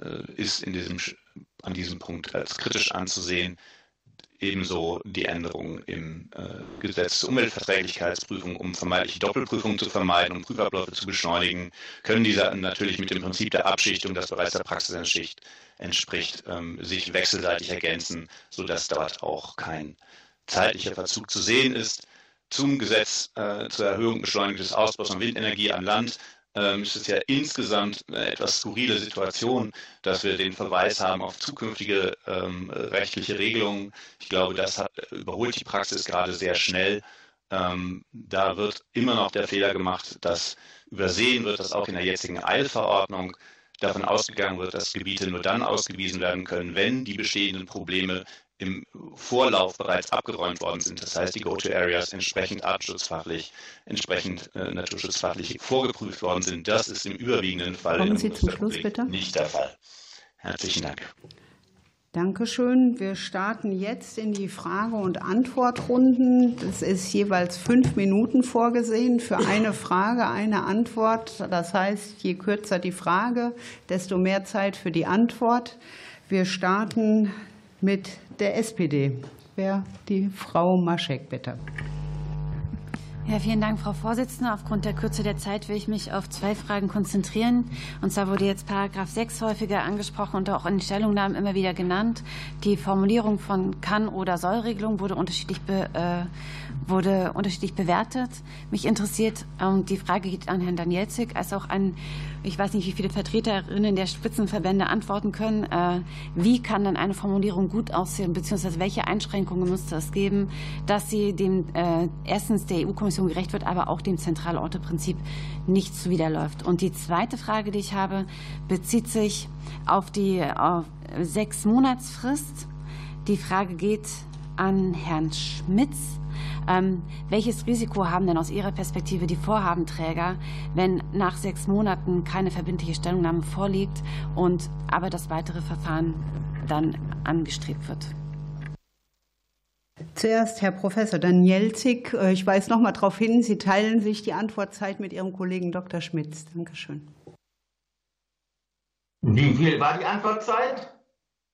äh, ist in diesem, an diesem Punkt als kritisch anzusehen ebenso die Änderung im äh, Gesetz zur Umweltverträglichkeitsprüfung, um vermeintliche Doppelprüfungen zu vermeiden und Prüfabläufe zu beschleunigen, können diese natürlich mit dem Prinzip der Abschichtung, das bereits der Praxis entspricht, ähm, sich wechselseitig ergänzen, sodass dort auch kein zeitlicher Verzug zu sehen ist. Zum Gesetz äh, zur Erhöhung des Ausbaus von Windenergie an Land ähm, ist es ja insgesamt eine etwas skurrile Situation, dass wir den Verweis haben auf zukünftige ähm, rechtliche Regelungen. Ich glaube, das hat, überholt die Praxis gerade sehr schnell. Ähm, da wird immer noch der Fehler gemacht, dass übersehen wird, dass auch in der jetzigen Eilverordnung davon ausgegangen wird, dass Gebiete nur dann ausgewiesen werden können, wenn die bestehenden Probleme im Vorlauf bereits abgeräumt worden sind. Das heißt, die Go-to-Areas entsprechend artenschutzfachlich, entsprechend äh, naturschutzfachlich vorgeprüft worden sind. Das ist im überwiegenden Fall Kommen Sie zum Schluss, bitte. nicht der Fall. Herzlichen Dank. Dankeschön. Wir starten jetzt in die Frage- und Antwortrunden. Es ist jeweils fünf Minuten vorgesehen für eine Frage, eine Antwort. Das heißt, je kürzer die Frage, desto mehr Zeit für die Antwort. Wir starten mit der SPD. Wer die Frau Maschek, bitte. Ja, vielen Dank, Frau Vorsitzende. Aufgrund der Kürze der Zeit will ich mich auf zwei Fragen konzentrieren. Und zwar wurde jetzt Paragraph 6 häufiger angesprochen und auch in Stellungnahmen immer wieder genannt. Die Formulierung von Kann- oder Soll-Regelung wurde unterschiedlich, be, äh, wurde unterschiedlich bewertet. Mich interessiert, und die Frage geht an Herrn Danielzig, als auch an ich weiß nicht, wie viele Vertreterinnen der Spitzenverbände antworten können. Äh, wie kann denn eine Formulierung gut aussehen, beziehungsweise welche Einschränkungen müsste es geben, dass sie dem äh, erstens der EU-Kommission gerecht wird, aber auch dem Zentralorteprinzip nicht zuwiderläuft? Und die zweite Frage, die ich habe, bezieht sich auf die auf sechs Monatsfrist. Die Frage geht an Herrn Schmitz. Ähm, welches Risiko haben denn aus Ihrer Perspektive die Vorhabenträger, wenn nach sechs Monaten keine verbindliche Stellungnahme vorliegt und aber das weitere Verfahren dann angestrebt wird? Zuerst Herr Professor Danielzig. Äh, ich weise noch mal darauf hin, Sie teilen sich die Antwortzeit mit Ihrem Kollegen Dr. Schmitz. Dankeschön. Wie viel war die Antwortzeit?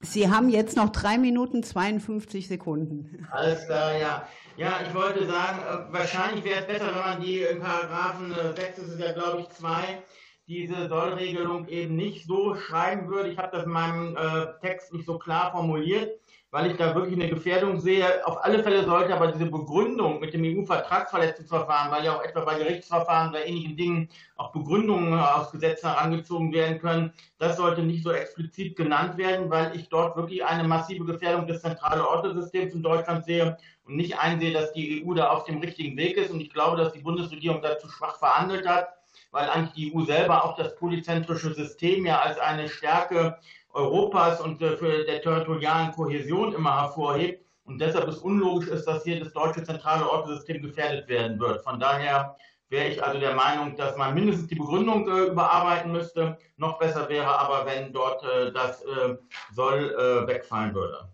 Sie haben jetzt noch drei Minuten 52 Sekunden. Alles klar, ja. Ja, ich wollte sagen, äh, wahrscheinlich wäre es besser, wenn man die in Paragraphen 6 äh, ist es ja, glaube ich, 2, diese Sollregelung eben nicht so schreiben würde. Ich habe das in meinem äh, Text nicht so klar formuliert weil ich da wirklich eine Gefährdung sehe. Auf alle Fälle sollte aber diese Begründung mit dem EU-Vertragsverletzungsverfahren, weil ja auch etwa bei Gerichtsverfahren oder ähnlichen Dingen auch Begründungen aus Gesetzen herangezogen werden können, das sollte nicht so explizit genannt werden, weil ich dort wirklich eine massive Gefährdung des zentralen Ortesystems in Deutschland sehe und nicht einsehe, dass die EU da auf dem richtigen Weg ist. Und ich glaube, dass die Bundesregierung dazu schwach verhandelt hat, weil eigentlich die EU selber auch das polyzentrische System ja als eine Stärke Europas und äh, für der territorialen Kohäsion immer hervorhebt und deshalb es unlogisch ist, dass hier das deutsche zentrale Ortensystem gefährdet werden wird. Von daher wäre ich also der Meinung, dass man mindestens die Begründung äh, überarbeiten müsste. Noch besser wäre aber, wenn dort äh, das äh, soll äh, wegfallen würde.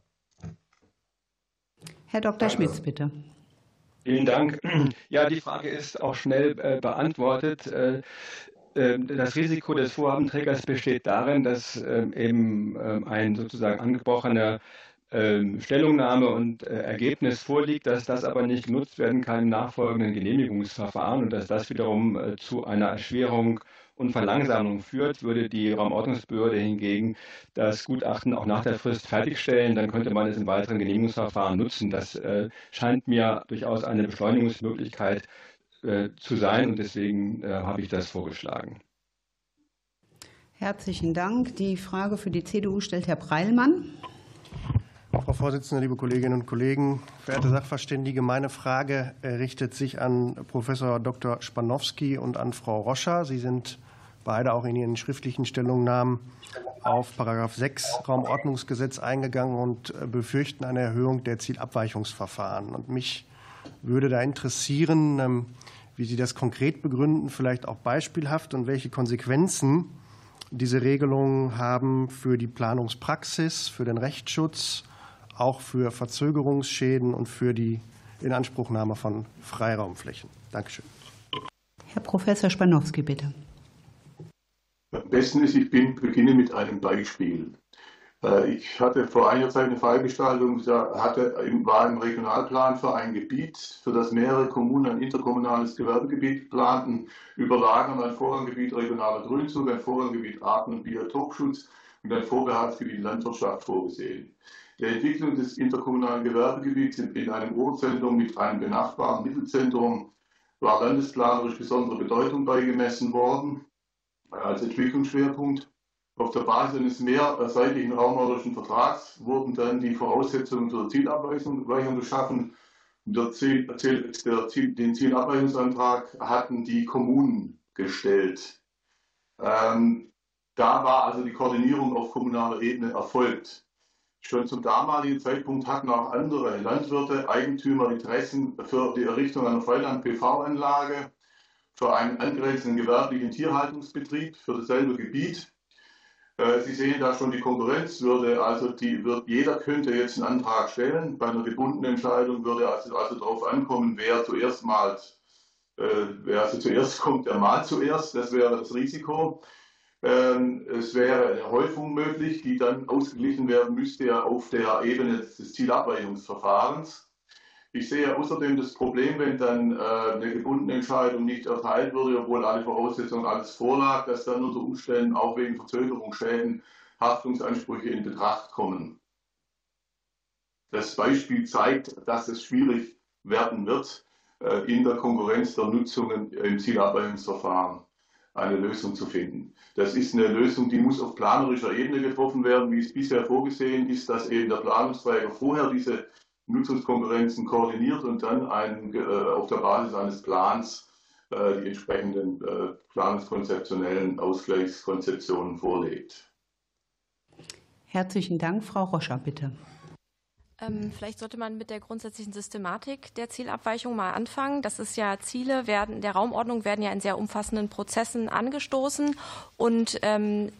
Herr Dr. Schmitz, bitte. Vielen Dank. Ja, die Frage ist auch schnell äh, beantwortet. Ähm, das Risiko des Vorhabenträgers besteht darin, dass ähm, eben ähm, ein sozusagen angebrochener Stellungnahme und äh, Ergebnis vorliegt, dass das aber nicht genutzt werden kann im nachfolgenden Genehmigungsverfahren und dass das wiederum äh, zu einer Erschwerung und Verlangsamung führt, würde die Raumordnungsbehörde hingegen das Gutachten auch nach der Frist fertigstellen, dann könnte man es im weiteren Genehmigungsverfahren nutzen. Das äh, scheint mir durchaus eine Beschleunigungsmöglichkeit zu sein und deswegen äh, habe ich das vorgeschlagen. Herzlichen Dank. Die Frage für die CDU stellt Herr Breilmann. Frau Vorsitzende, liebe Kolleginnen und Kollegen, verehrte Sachverständige, meine Frage äh, richtet sich an Professor Dr. Spanowski und an Frau Roscher. Sie sind beide auch in ihren schriftlichen Stellungnahmen auf Paragraph 6 Raumordnungsgesetz eingegangen und befürchten eine Erhöhung der Zielabweichungsverfahren. Und mich würde da interessieren, ähm, wie Sie das konkret begründen, vielleicht auch beispielhaft und welche Konsequenzen diese Regelungen haben für die Planungspraxis, für den Rechtsschutz, auch für Verzögerungsschäden und für die Inanspruchnahme von Freiraumflächen. Dankeschön. Herr Professor Spanowski, bitte. Am besten ist, ich beginne mit einem Beispiel. Äh, ich hatte vor einiger Zeit eine Fallgestaltung, da hatte, war im Regionalplan für ein Gebiet, für das mehrere Kommunen ein interkommunales Gewerbegebiet planten, überlagern ein Vorranggebiet regionaler Grünzug, ein Vorranggebiet Arten- und Biotopschutz und ein Vorbehaltsgebiet Landwirtschaft vorgesehen. Der Entwicklung des interkommunalen Gewerbegebiets in einem Urzentrum mit einem benachbarten Mittelzentrum war landesplanerisch besondere Bedeutung beigemessen worden als Entwicklungsschwerpunkt. Auf der Basis eines mehrseitigen raumordnerischen Vertrags wurden dann die Voraussetzungen zur Zielabweichung geschaffen. Der Ziel, der Ziel, den Zielabweichungsantrag hatten die Kommunen gestellt. Ähm, da war also die Koordinierung auf kommunaler Ebene erfolgt. Schon zum damaligen Zeitpunkt hatten auch andere Landwirte, Eigentümer Interessen für die Errichtung einer Freiland-PV-Anlage, für einen angrenzenden gewerblichen Tierhaltungsbetrieb für dasselbe Gebiet. Äh, Sie sehen da schon die Konkurrenz würde, also die wird, jeder könnte jetzt einen Antrag stellen. Bei einer gebundenen Entscheidung würde also, also darauf ankommen, wer zuerst mal, äh, wer also zuerst kommt, der mal zuerst. Das wäre das Risiko. Ähm, es wäre eine Häufung möglich, die dann ausgeglichen werden müsste auf der Ebene des Zielabweichungsverfahrens. Ich sehe außerdem das Problem, wenn dann äh, eine gebundene Entscheidung nicht erteilt würde, obwohl alle Voraussetzungen alles vorlag, dass dann unter Umständen auch wegen Verzögerungsschäden Haftungsansprüche in Betracht kommen. Das Beispiel zeigt, dass es schwierig werden wird, äh, in der Konkurrenz der Nutzungen im Zielabweichungsverfahren eine Lösung zu finden. Das ist eine Lösung, die muss auf planerischer Ebene getroffen werden, wie es bisher vorgesehen ist, dass eben der Planungsträger vorher diese Nutzungskonkurrenzen koordiniert und dann ein, äh, auf der Basis eines Plans äh, die entsprechenden äh, planungskonzeptionellen Ausgleichskonzeptionen vorlegt. Herzlichen Dank. Frau Roscher, bitte. Ähm, vielleicht sollte man mit der grundsätzlichen Systematik der Zielabweichung mal anfangen. Das ist ja Ziele werden der Raumordnung werden ja in sehr umfassenden Prozessen angestoßen und ähm,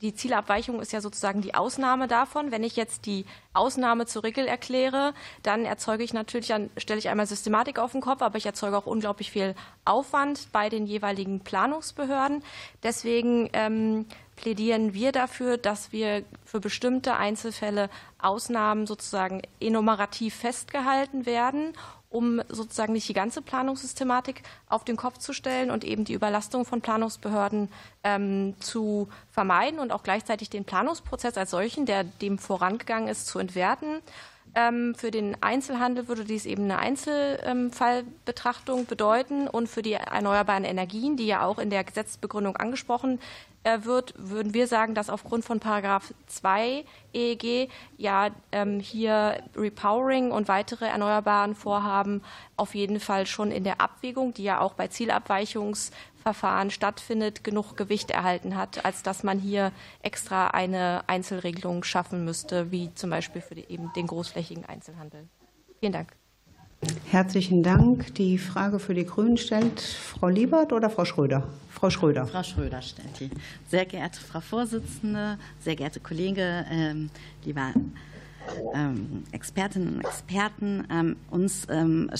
die Zielabweichung ist ja sozusagen die Ausnahme davon. Wenn ich jetzt die Ausnahme zur Regel erkläre, dann erzeuge ich natürlich, dann stelle ich einmal Systematik auf den Kopf, aber ich erzeuge auch unglaublich viel Aufwand bei den jeweiligen Planungsbehörden. Deswegen ähm, plädieren wir dafür, dass wir für bestimmte Einzelfälle Ausnahmen sozusagen enumerativ festgehalten werden um sozusagen nicht die ganze Planungssystematik auf den Kopf zu stellen und eben die Überlastung von Planungsbehörden ähm, zu vermeiden und auch gleichzeitig den Planungsprozess als solchen, der dem vorangegangen ist, zu entwerten. Ähm, für den Einzelhandel würde dies eben eine Einzelfallbetrachtung bedeuten. Und für die erneuerbaren Energien, die ja auch in der Gesetzesbegründung angesprochen äh, wird, würden wir sagen, dass aufgrund von Paragraph 2 EEG ja ähm, hier Repowering und weitere erneuerbaren Vorhaben auf jeden Fall schon in der Abwägung, die ja auch bei Zielabweichungsverfahren stattfindet, genug Gewicht erhalten hat, als dass man hier extra eine Einzelregelung schaffen müsste, wie zum Beispiel für die, eben den großflächigen Einzelhandel. Vielen Dank. Herzlichen Dank. Die Frage für die Grünen stellt Frau Liebert oder Frau Schröder? Frau Schröder. Frau Schröder stellt die. Sehr geehrte Frau Vorsitzende, sehr geehrte Kollege, ähm, lieber ähm, Expertinnen und Experten, ähm, uns ähm,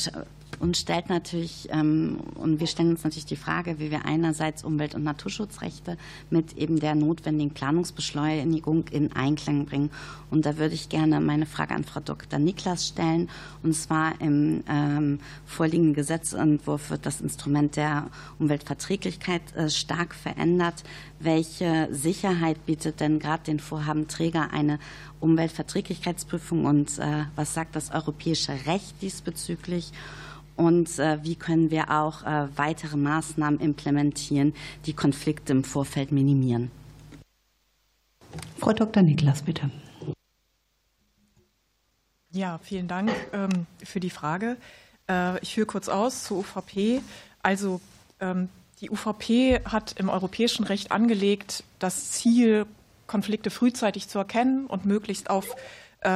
uns stellt natürlich, ähm, und wir stellen uns natürlich die Frage, wie wir einerseits Umwelt- und Naturschutzrechte mit eben der notwendigen Planungsbeschleunigung in Einklang bringen. Und da würde ich gerne meine Frage an Frau Dr. Niklas stellen. Und zwar im ähm, vorliegenden Gesetzentwurf wird das Instrument der Umweltverträglichkeit äh, stark verändert. Welche Sicherheit bietet denn gerade den Vorhabenträger eine Umweltverträglichkeitsprüfung und äh, was sagt das europäische Recht diesbezüglich? Und äh, wie können wir auch äh, weitere Maßnahmen implementieren, die Konflikte im Vorfeld minimieren. Frau Dr. Niklas, bitte. Ja, vielen Dank ähm, für die Frage. Äh, ich führe kurz aus zur UVP. Also ähm, die UVP hat im europäischen Recht angelegt, das Ziel, Konflikte frühzeitig zu erkennen und möglichst auf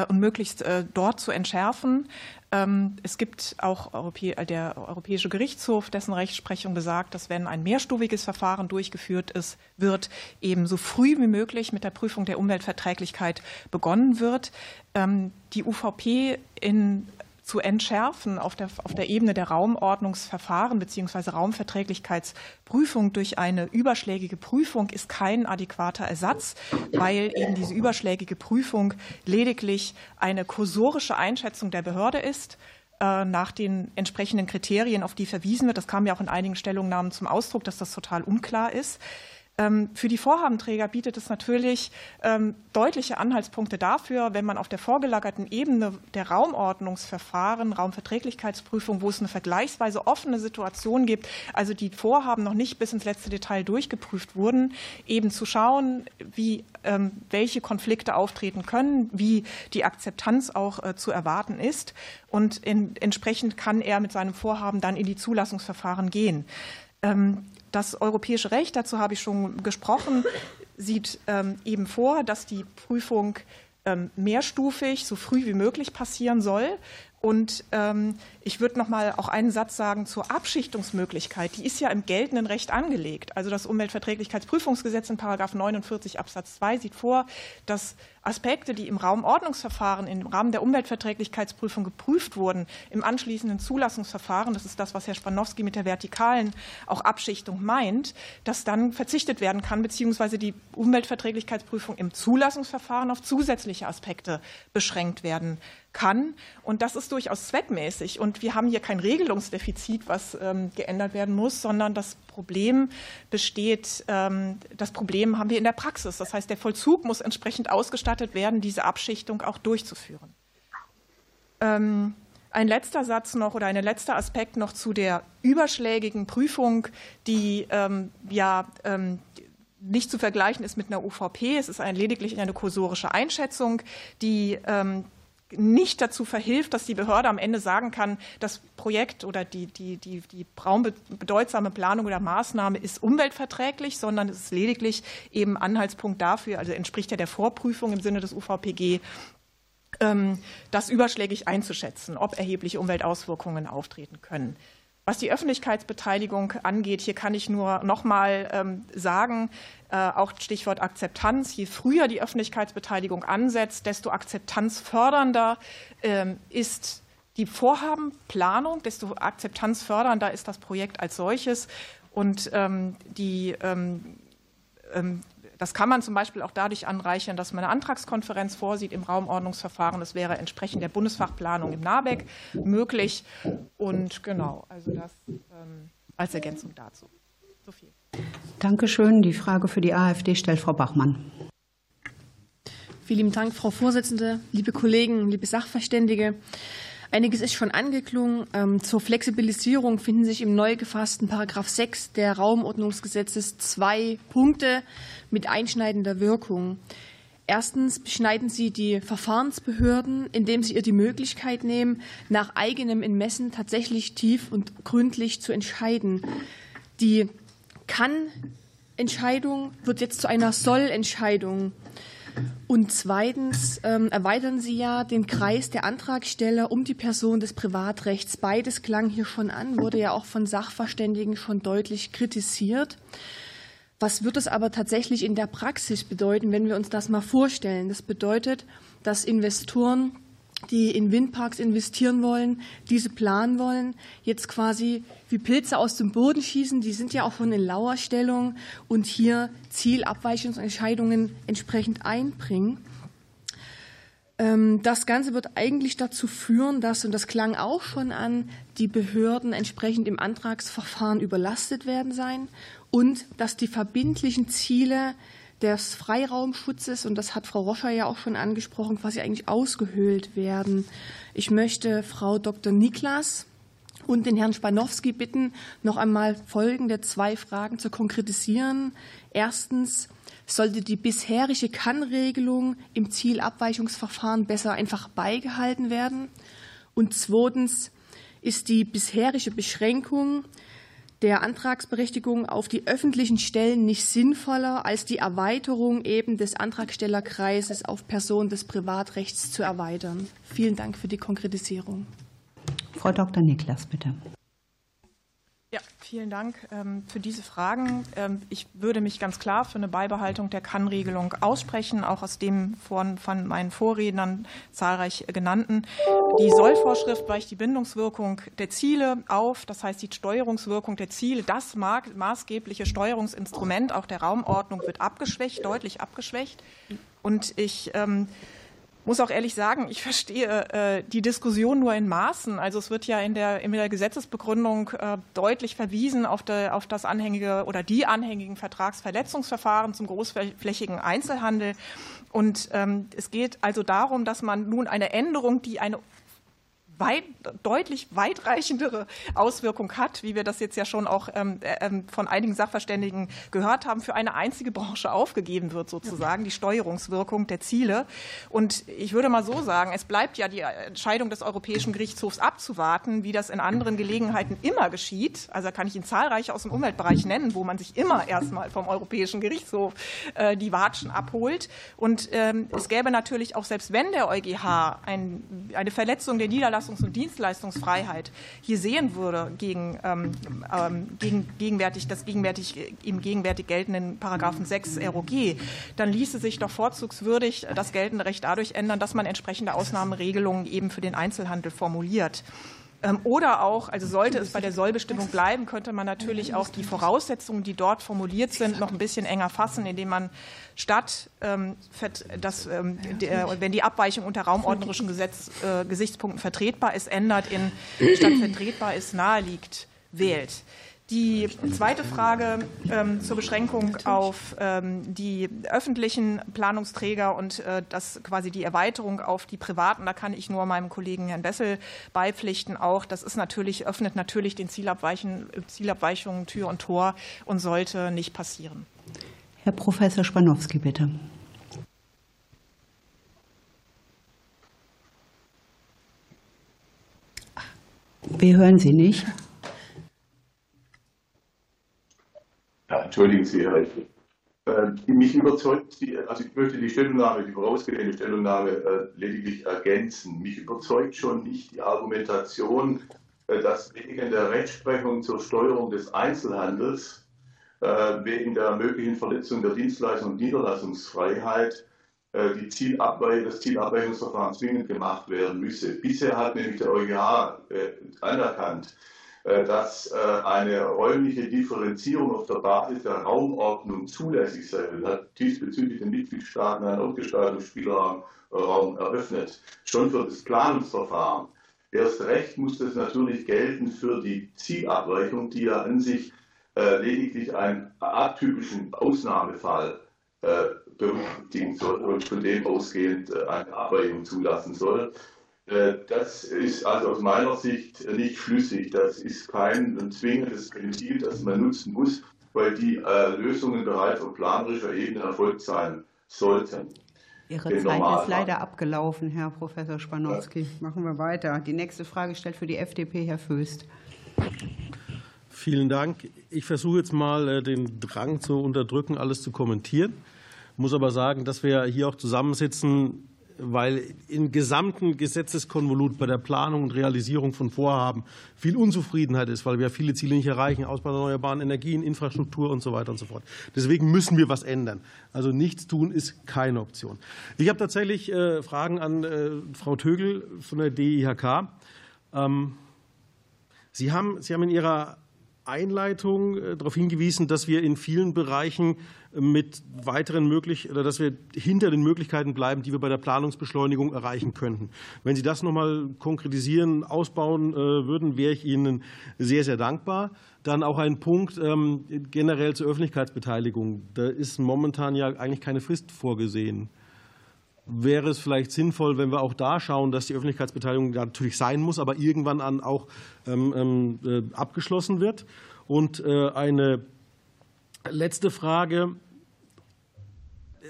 und möglichst dort zu entschärfen. Ähm, es gibt auch äh, der Europäische Gerichtshof, dessen Rechtsprechung besagt, dass wenn ein mehrstufiges Verfahren durchgeführt ist, wird eben so früh wie möglich mit der Prüfung der Umweltverträglichkeit begonnen wird. Ähm, die UVP in zu entschärfen auf der, auf der Ebene der Raumordnungsverfahren bzw. Raumverträglichkeitsprüfung durch eine überschlägige Prüfung ist kein adäquater Ersatz, weil eben diese überschlägige Prüfung lediglich eine kursorische Einschätzung der Behörde ist äh, nach den entsprechenden Kriterien, auf die verwiesen wird. Das kam ja auch in einigen Stellungnahmen zum Ausdruck, dass das total unklar ist. Ähm, für die Vorhabenträger bietet es natürlich ähm, deutliche Anhaltspunkte dafür, wenn man auf der vorgelagerten Ebene der Raumordnungsverfahren, Raumverträglichkeitsprüfung, wo es eine vergleichsweise offene Situation gibt, also die Vorhaben noch nicht bis ins letzte Detail durchgeprüft wurden, eben zu schauen, wie, ähm, welche Konflikte auftreten können, wie die Akzeptanz auch äh, zu erwarten ist. Und entsprechend kann er mit seinem Vorhaben dann in die Zulassungsverfahren gehen. Das europäische Recht, dazu habe ich schon gesprochen, sieht ähm, eben vor, dass die Prüfung ähm, mehrstufig, so früh wie möglich passieren soll. Und ähm, ich würde noch mal auch einen Satz sagen zur Abschichtungsmöglichkeit. Die ist ja im geltenden Recht angelegt. Also das Umweltverträglichkeitsprüfungsgesetz in Paragraph 49 Absatz 2 sieht vor, dass Aspekte, die im Raumordnungsverfahren im Rahmen der Umweltverträglichkeitsprüfung geprüft wurden, im anschließenden Zulassungsverfahren, das ist das, was Herr Spanowski mit der vertikalen auch Abschichtung meint, dass dann verzichtet werden kann, beziehungsweise die Umweltverträglichkeitsprüfung im Zulassungsverfahren auf zusätzliche Aspekte beschränkt werden kann. Und das ist durchaus zweckmäßig. Und wir haben hier kein Regelungsdefizit, was ähm, geändert werden muss, sondern das Problem besteht, ähm, das Problem haben wir in der Praxis. Das heißt, der Vollzug muss entsprechend ausgestattet werden, diese Abschichtung auch durchzuführen. Ähm, ein letzter Satz noch oder ein letzter Aspekt noch zu der überschlägigen Prüfung, die ähm, ja ähm, nicht zu vergleichen ist mit einer UVP. Es ist ein, lediglich eine kursorische Einschätzung, die ähm, nicht dazu verhilft, dass die Behörde am Ende sagen kann, das Projekt oder die, die, die, die raumbedeutsame Planung oder Maßnahme ist umweltverträglich, sondern es ist lediglich eben Anhaltspunkt dafür, also entspricht ja der Vorprüfung im Sinne des UVPG, ähm, das überschlägig einzuschätzen, ob erhebliche Umweltauswirkungen auftreten können. Was die Öffentlichkeitsbeteiligung angeht, hier kann ich nur noch mal ähm, sagen, äh, auch Stichwort Akzeptanz. Je früher die Öffentlichkeitsbeteiligung ansetzt, desto akzeptanzfördernder ähm, ist die Vorhabenplanung, desto akzeptanzfördernder ist das Projekt als solches. Und ähm, die das kann man zum Beispiel auch dadurch anreichern, dass man eine Antragskonferenz vorsieht im Raumordnungsverfahren. Das wäre entsprechend der Bundesfachplanung im NABEC möglich. Und genau, also das ähm, als Ergänzung dazu. So viel. Dankeschön. Die Frage für die AfD stellt Frau Bachmann. Vielen Dank, Frau Vorsitzende, liebe Kollegen, liebe Sachverständige. Einiges ist schon angeklungen. Ähm, zur Flexibilisierung finden sich im neu gefassten Paragraph 6 der Raumordnungsgesetzes zwei Punkte mit einschneidender Wirkung. Erstens beschneiden sie die Verfahrensbehörden, indem sie ihr die Möglichkeit nehmen, nach eigenem Ermessen tatsächlich tief und gründlich zu entscheiden. Die Kann-Entscheidung wird jetzt zu einer Soll-Entscheidung. Und zweitens ähm, erweitern Sie ja den Kreis der Antragsteller um die Person des Privatrechts. Beides klang hier schon an, wurde ja auch von Sachverständigen schon deutlich kritisiert. Was wird es aber tatsächlich in der Praxis bedeuten, wenn wir uns das mal vorstellen? Das bedeutet, dass Investoren die in Windparks investieren wollen, diese planen wollen, jetzt quasi wie Pilze aus dem Boden schießen. Die sind ja auch schon in Lauerstellung und hier Zielabweichungsentscheidungen entsprechend einbringen. Ähm, das Ganze wird eigentlich dazu führen, dass, und das klang auch schon an, die Behörden entsprechend im Antragsverfahren überlastet werden sein und dass die verbindlichen Ziele des Freiraumschutzes, und das hat Frau Roscher ja auch schon angesprochen, quasi eigentlich ausgehöhlt werden. Ich möchte Frau Dr. Niklas und den Herrn Spanowski bitten, noch einmal folgende zwei Fragen zu konkretisieren. Erstens, sollte die bisherige Kannregelung im Zielabweichungsverfahren besser einfach beigehalten werden? Und zweitens, ist die bisherige Beschränkung der Antragsberechtigung auf die öffentlichen Stellen nicht sinnvoller, als die Erweiterung eben des Antragstellerkreises auf Personen des Privatrechts zu erweitern. Vielen Dank für die Konkretisierung. Frau Dr. Niklas, bitte. Vielen Dank ähm, für diese Fragen. Ähm, ich würde mich ganz klar für eine Beibehaltung der Kannregelung aussprechen, auch aus dem von, von meinen Vorrednern zahlreich genannten. Die Sollvorschrift weicht die Bindungswirkung der Ziele auf, das heißt die Steuerungswirkung der Ziele. Das maßgebliche Steuerungsinstrument auch der Raumordnung wird abgeschwächt, deutlich abgeschwächt. Und ich ähm, muss auch ehrlich sagen, ich verstehe äh, die Diskussion nur in Maßen. Also es wird ja in der, in der Gesetzesbegründung äh, deutlich verwiesen auf, de, auf das anhängige oder die anhängigen Vertragsverletzungsverfahren zum großflächigen Einzelhandel. Und ähm, es geht also darum, dass man nun eine Änderung, die eine weit, deutlich weitreichendere Auswirkung hat, wie wir das jetzt ja schon auch ähm, äh, ähm, von einigen Sachverständigen gehört haben, für eine einzige Branche aufgegeben wird, sozusagen, die Steuerungswirkung der Ziele. Und ich würde mal so sagen, es bleibt ja die Entscheidung des Europäischen Gerichtshofs abzuwarten, wie das in anderen Gelegenheiten immer geschieht. Also da kann ich Ihnen zahlreiche aus dem Umweltbereich nennen, wo man sich immer erstmal vom Europäischen Gerichtshof äh, die Watschen abholt. Und ähm, es gäbe natürlich auch, selbst wenn der EuGH ein, eine Verletzung der Niederlassung Leistungs- und Dienstleistungsfreiheit hier sehen würde gegen, ähm, ähm gegen gegenwärtig, das gegenwärtig, im gegenwärtig geltenden Paragraphen 6 ROG, dann ließe sich doch vorzugswürdig das geltende Recht dadurch ändern, dass man entsprechende Ausnahmeregelungen eben für den Einzelhandel formuliert. Ähm, oder auch, also sollte es bei der Sollbestimmung bleiben, könnte man natürlich auch die Voraussetzungen, die dort formuliert sind, noch ein bisschen enger fassen, indem man statt, ähm, dass, ähm, wenn die Abweichung unter raumordnerischen Gesetz, äh, Gesichtspunkten vertretbar ist, ändert in statt vertretbar ist naheliegt, wählt. Die zweite Frage ähm, zur Beschränkung auf ähm, die öffentlichen Planungsträger und äh, das quasi die Erweiterung auf die privaten, da kann ich nur meinem Kollegen Herrn Bessel beipflichten. Auch das ist natürlich öffnet natürlich den Zielabweichungen Tür und Tor und sollte nicht passieren. Herr Professor Spanowski, bitte. Wir hören Sie nicht. Ja, entschuldigen Sie, Herr. Äh, mich überzeugt, die, also ich möchte die Stellungnahme, die vorausgehende Stellungnahme äh, lediglich ergänzen. Mich überzeugt schon nicht die Argumentation, äh, dass wegen der Rechtsprechung zur Steuerung des Einzelhandels, wegen der möglichen Verletzung der Dienstleistung und Niederlassungsfreiheit die Zielabweich, das Zielabweichungsverfahren zwingend gemacht werden müsse. Bisher hat nämlich der EuGH anerkannt, dass äh, eine räumliche Differenzierung auf der Basis der Raumordnung zulässig sei und hat diesbezüglich den Mitgliedstaaten einen Ausgestaltungsspielraum eröffnet, schon für das Planungsverfahren. Erst recht muss das natürlich gelten für die Zielabweichung, die ja an sich äh, lediglich einen atypischen Ausnahmefall berücksichtigen soll und von dem ausgehend eine Abweichung zulassen soll. Äh, das ist also aus meiner Sicht nicht schlüssig. Das ist kein zwingendes Ventil, das man nutzen muss, weil die äh, Lösungen bereits auf planerischer Ebene erfolgt sein sollten. Ihre Zeit ist leider abgelaufen, Herr Professor Spanowski. Machen wir weiter. Die nächste Frage stellt für die FDP Herr Föst. Vielen Dank. Ich versuche jetzt mal äh, den Drang zu unterdrücken, alles zu kommentieren. Ich muss aber sagen, dass wir hier auch zusammensitzen, weil im gesamten Gesetzeskonvolut bei der Planung und Realisierung von Vorhaben viel Unzufriedenheit ist, weil wir viele Ziele nicht erreichen, Ausbau der erneuerbaren Energien, Infrastruktur und so weiter und so fort. Deswegen müssen wir was ändern. Also nichts tun ist keine Option. Ich habe tatsächlich äh, Fragen an äh, Frau Tögel von der DIHK. Ähm, Sie haben, Sie haben in Ihrer Einleitung äh, darauf hingewiesen, dass wir in vielen Bereichen mit weiteren möglich oder dass wir hinter den Möglichkeiten bleiben, die wir bei der Planungsbeschleunigung erreichen könnten. Wenn Sie das noch mal konkretisieren, ausbauen äh, würden, wäre ich Ihnen sehr, sehr dankbar. Dann auch ein Punkt ähm, generell zur Öffentlichkeitsbeteiligung. Da ist momentan ja eigentlich keine Frist vorgesehen wäre es vielleicht sinnvoll, wenn wir auch da schauen, dass die Öffentlichkeitsbeteiligung natürlich sein muss, aber irgendwann an auch ähm, ähm, äh, abgeschlossen wird. Und äh, eine letzte Frage.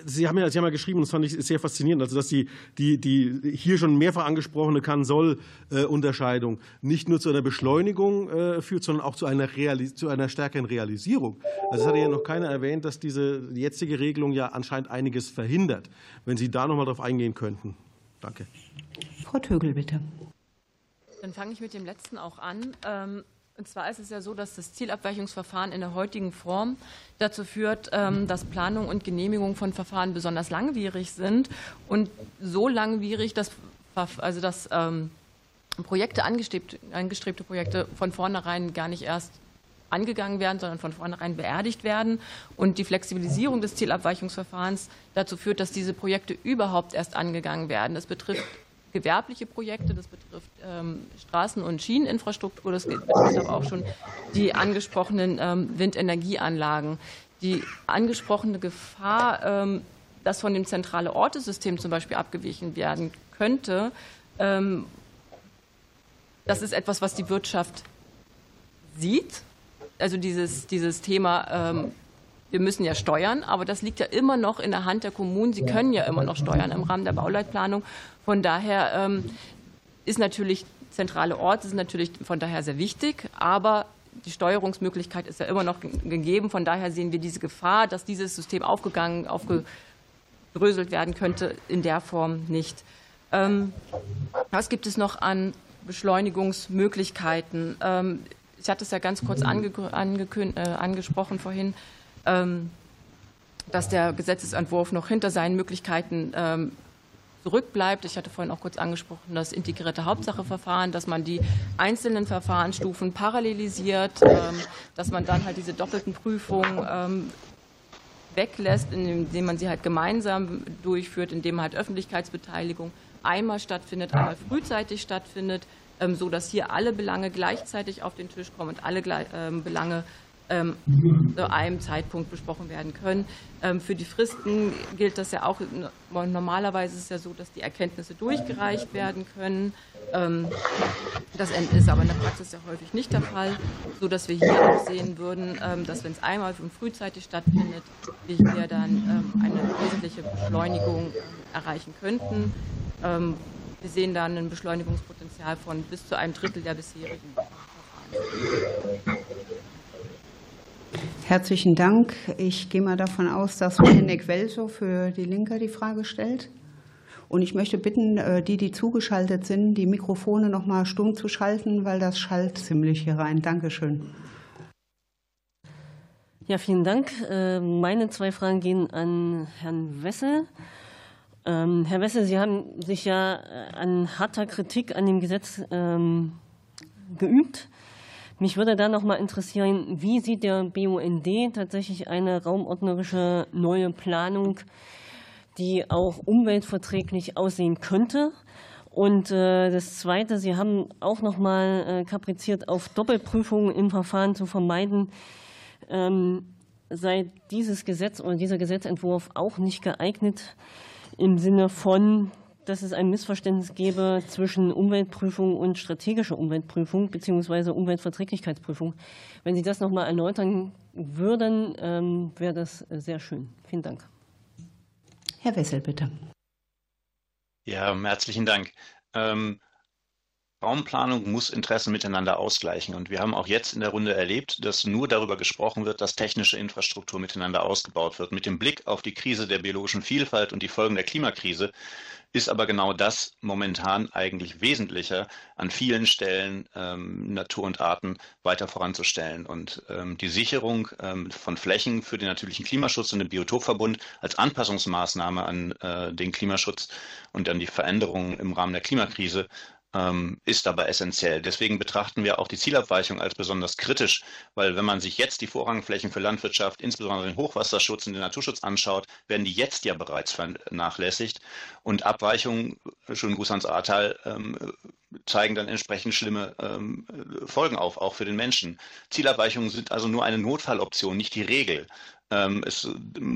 Sie haben ja, Sie haben ja geschrieben, und das fand ich sehr faszinierend, also dass die, die, die hier schon mehrfach angesprochene Kann-Soll-Unterscheidung nicht nur zu einer Beschleunigung führt, sondern auch zu einer, zu einer stärkeren Realisierung. Also es hatte ja noch keiner erwähnt, dass diese jetzige Regelung ja anscheinend einiges verhindert. Wenn Sie da noch mal darauf eingehen könnten. Danke. Frau Tögel, bitte. Dann fange ich mit dem letzten auch an. Und zwar ist es ja so, dass das Zielabweichungsverfahren in der heutigen Form dazu führt, ähm, dass Planung und Genehmigung von Verfahren besonders langwierig sind und so langwierig, dass, also dass ähm, Projekte, angestrebte Projekte von vornherein gar nicht erst angegangen werden, sondern von vornherein beerdigt werden. Und die Flexibilisierung des Zielabweichungsverfahrens dazu führt, dass diese Projekte überhaupt erst angegangen werden. Das betrifft gewerbliche Projekte, das betrifft ähm, Straßen- und Schieneninfrastruktur, das betrifft aber auch schon die angesprochenen ähm, Windenergieanlagen. Die angesprochene Gefahr, ähm, dass von dem zentrale Ortesystem zum Beispiel abgewichen werden könnte, ähm, das ist etwas, was die Wirtschaft sieht. Also dieses, dieses Thema ähm, wir müssen ja steuern, aber das liegt ja immer noch in der Hand der Kommunen. Sie können ja immer noch steuern im Rahmen der Bauleitplanung. Von daher ähm, ist natürlich zentrale Orte sind natürlich von daher sehr wichtig, aber die Steuerungsmöglichkeit ist ja immer noch gegeben. Von daher sehen wir diese Gefahr, dass dieses System aufgegangen, aufgedröselt werden könnte, in der Form nicht. Ähm, was gibt es noch an Beschleunigungsmöglichkeiten. Ähm, ich hatte es ja ganz kurz ange äh, angesprochen vorhin, dass der Gesetzesentwurf noch hinter seinen Möglichkeiten ähm, zurückbleibt. Ich hatte vorhin auch kurz angesprochen, das integrierte Hauptsacheverfahren, dass man die einzelnen Verfahrensstufen parallelisiert, dass man dann halt diese doppelten Prüfungen weglässt, indem man sie halt gemeinsam durchführt, indem halt Öffentlichkeitsbeteiligung einmal stattfindet, einmal frühzeitig stattfindet, ähm, so dass hier alle Belange gleichzeitig auf den Tisch kommen und alle ähm, Belange ähm, zu einem Zeitpunkt besprochen werden können. Für die Fristen gilt das ja auch. Normalerweise ist es ja so, dass die Erkenntnisse durchgereicht werden können. Das ist aber in der Praxis ja häufig nicht der Fall, so dass wir hier auch sehen würden, dass wenn es einmal und frühzeitig stattfindet, wir hier dann eine wesentliche Beschleunigung erreichen könnten. Wir sehen dann ein Beschleunigungspotenzial von bis zu einem Drittel der bisherigen Verfahren. Herzlichen Dank. Ich gehe mal davon aus, dass Henrik Welso für die Linke die Frage stellt. Und ich möchte bitten, äh, die, die zugeschaltet sind, die Mikrofone noch mal stumm zu schalten, weil das schallt ziemlich hier rein. Dankeschön. Ja, vielen Dank. Äh, meine zwei Fragen gehen an Herrn Wessel. Ähm, Herr Wessel, Sie haben sich ja äh, an harter Kritik an dem Gesetz ähm, geübt. Mich würde da noch mal interessieren, wie sieht der BUND tatsächlich eine raumordnerische neue Planung, die auch umweltverträglich aussehen könnte? Und äh, das Zweite, Sie haben auch noch mal äh, kapriziert, auf Doppelprüfungen im Verfahren zu vermeiden. Ähm, sei dieses Gesetz oder dieser Gesetzentwurf auch nicht geeignet, im Sinne von, dass es ein Missverständnis gäbe zwischen Umweltprüfung und strategischer Umweltprüfung bzw. Umweltverträglichkeitsprüfung. Wenn Sie das noch mal erläutern würden, ähm, wäre das sehr schön. Vielen Dank. Herr Wessel, bitte. Ja, herzlichen Dank. Ähm, Raumplanung muss Interessen miteinander ausgleichen. Und wir haben auch jetzt in der Runde erlebt, dass nur darüber gesprochen wird, dass technische Infrastruktur miteinander ausgebaut wird. Mit dem Blick auf die Krise der biologischen Vielfalt und die Folgen der Klimakrise ist aber genau das momentan eigentlich wesentlicher, an vielen Stellen ähm, Natur und Arten weiter voranzustellen. Und ähm, die Sicherung ähm, von Flächen für den natürlichen Klimaschutz und den Biotopverbund als Anpassungsmaßnahme an äh, den Klimaschutz und an die Veränderungen im Rahmen der Klimakrise ähm, ist dabei essentiell. Deswegen betrachten wir auch die Zielabweichung als besonders kritisch, weil wenn man sich jetzt die Vorrangflächen für Landwirtschaft, insbesondere den Hochwasserschutz und den Naturschutz anschaut, werden die jetzt ja bereits vernachlässigt. Und Abweichungen, schönen Gruß ans Ahrtal, ähm, zeigen dann entsprechend schlimme ähm, Folgen auf, auch für den Menschen. Zielabweichungen sind also nur eine Notfalloption, nicht die Regel. Ähm, es